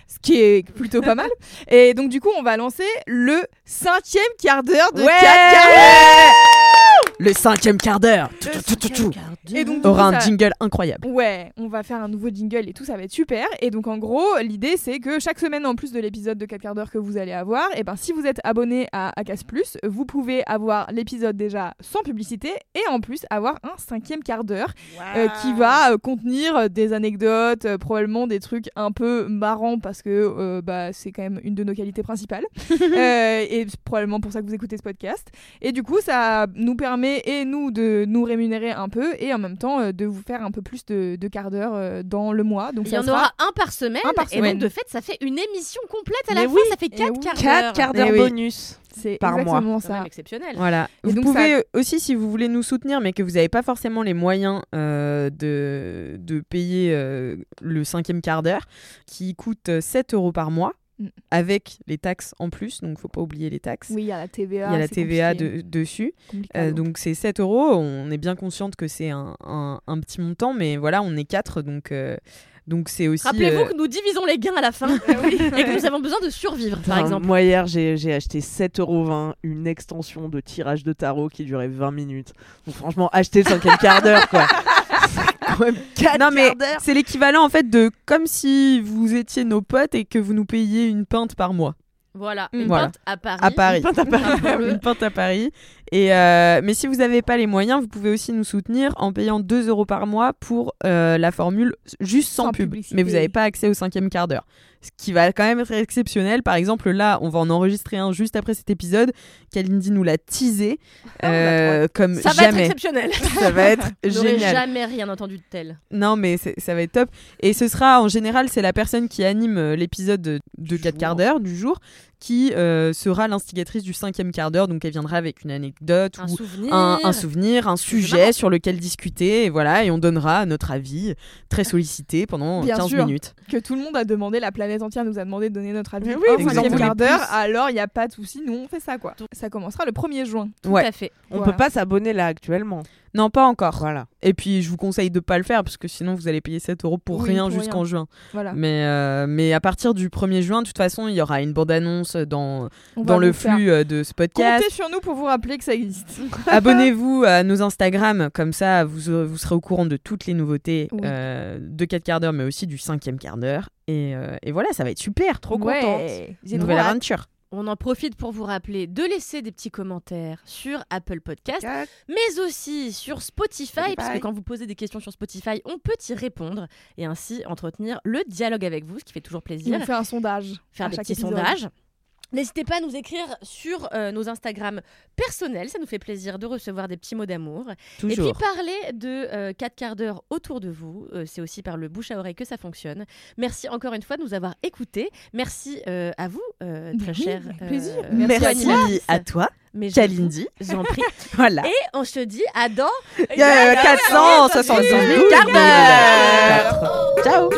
ce qui est plutôt pas mal et donc du coup on va lancer le cinquième quart d'heure de Ouais quatre quarts d'heure. Le cinquième quart d'heure tout, Le tout, tout, tout, tout, et donc du aura coup, un ça- jingle incroyable. Ouais, on va faire un nouveau jingle et tout, ça va être super. Et donc en gros, l'idée c'est que chaque semaine, en plus de l'épisode de 4 quarts d'heure que vous allez avoir, et ben si vous êtes abonné à Acas Plus, vous pouvez avoir l'épisode déjà sans publicité et en plus avoir un cinquième quart d'heure euh, qui va euh, contenir des anecdotes, euh, probablement des trucs un peu marrants parce que euh, bah, c'est quand même une de nos qualités principales. Euh, et c'est probablement pour ça que vous écoutez ce podcast. Et du coup, ça nous permet et nous de nous rémunérer un peu et en même temps euh, de vous faire un peu plus de, de quart d'heure euh, dans le mois. Donc Il y ça en aura un par semaine. Un par Et semaine. donc, de fait, ça fait une émission complète à Mais la oui, fin. Ça fait et 4 oui. quarts d'heure. 4 quarts d'heure Eh oui. bonus. c'est par mois. exactement C'est ça. exceptionnel. Voilà. Et vous donc, pouvez aussi, si vous voulez nous soutenir, mais que vous n'avez pas forcément les moyens euh, de, de payer euh, le cinquième quart d'heure, qui coûte 7 euros par mois, Mm. avec les taxes en plus, donc faut pas oublier les taxes. Oui, il y a la TVA. Il y a la TVA de- dessus. Euh, donc c'est 7 euros. On est bien consciente que c'est un, un- un petit montant, mais voilà, on est 4, donc euh, donc c'est aussi. Rappelez-vous euh, que nous divisons les gains à la fin et que nous avons besoin de survivre, par exemple. Moi, hier, j'ai j'ai acheté 7,20€ une extension de tirage de tarot qui durait 20 minutes. Donc, franchement, acheter le cinquième quart d'heure, quoi. C'est quand même 4 Non, mais c'est l'équivalent en fait de comme si vous étiez nos potes et que vous nous payiez une pinte par mois. Voilà, une Voilà. pinte à Paris. À Paris. Une pinte à Paris. une pinte à Paris. Et euh, mais si vous n'avez pas les moyens, vous pouvez aussi nous soutenir en payant 2 euros par mois pour euh, la formule juste sans, Sans pub. publicité. Mais vous n'avez pas accès au cinquième quart d'heure. Qui va quand même être exceptionnel. Par exemple, là, on va en enregistrer un juste après cet épisode. Kalindi nous l'a teasé euh, comme Ça va être exceptionnel. Ça va être génial. jamais rien entendu de tel. Non, mais ça va être top. Et ce sera, en général, c'est la personne qui anime euh, l'épisode de, de 4 quarts d'heure du jour qui euh, sera l'instigatrice du cinquième quart d'heure. Donc, elle viendra avec une anecdote Un ou souvenir. un, un souvenir, un sujet sur lequel discuter. Et voilà, et on donnera notre avis très sollicité pendant Bien 15 sûr. minutes. Que tout le monde a demandé, la planète entière nous a demandé de donner notre avis oui, au cinquième voulez quart d'heure. Alors, il n'y a pas de souci, nous on fait ça quoi. Ça commencera le 1er juin. Tout Ouais. à fait. On Voilà. peut pas s'abonner là actuellement. Non, pas encore. Voilà. Et puis, je vous conseille de pas le faire parce que sinon, vous allez payer 7 euros pour Oui, rien jusqu'en juin. Voilà. Mais, euh, mais à partir du 1er juin, de toute façon, il y aura une bande-annonce dans, On dans le faire- flux euh, de ce podcast. Comptez sur nous pour vous rappeler que ça existe. Abonnez-vous à nos Instagram, comme ça vous, vous serez au courant de toutes les nouveautés Oui. euh, de 4 quarts d'heure, mais aussi du cinquième quart d'heure. Et, euh, et voilà, ça va être super, trop Ouais. contente. J'ai Nouvelle aventure. On en profite pour vous rappeler de laisser des petits commentaires sur Apple Podcast, mais aussi sur Spotify, Spotify. parce que quand vous posez des questions sur Spotify, on peut y répondre et ainsi entretenir le dialogue avec vous, ce qui fait toujours Et plaisir. on fait un sondage. Faire des petits épisode. sondages. N'hésitez pas à nous écrire sur euh, nos Instagram personnels, ça nous fait plaisir de recevoir des petits mots d'amour. Et puis parler de 4 quarts d'heure autour de vous, euh, c'est aussi par le bouche à oreille que ça fonctionne. Merci encore une fois de nous avoir écoutés. Merci euh, à vous, euh, très Oui, cher. plaisir. euh, Merci, à toi, Mais j'en- Kalindi. J'en prie. Voilà. Et on se dit à dans Il y a 472 quarts d'heure. Ciao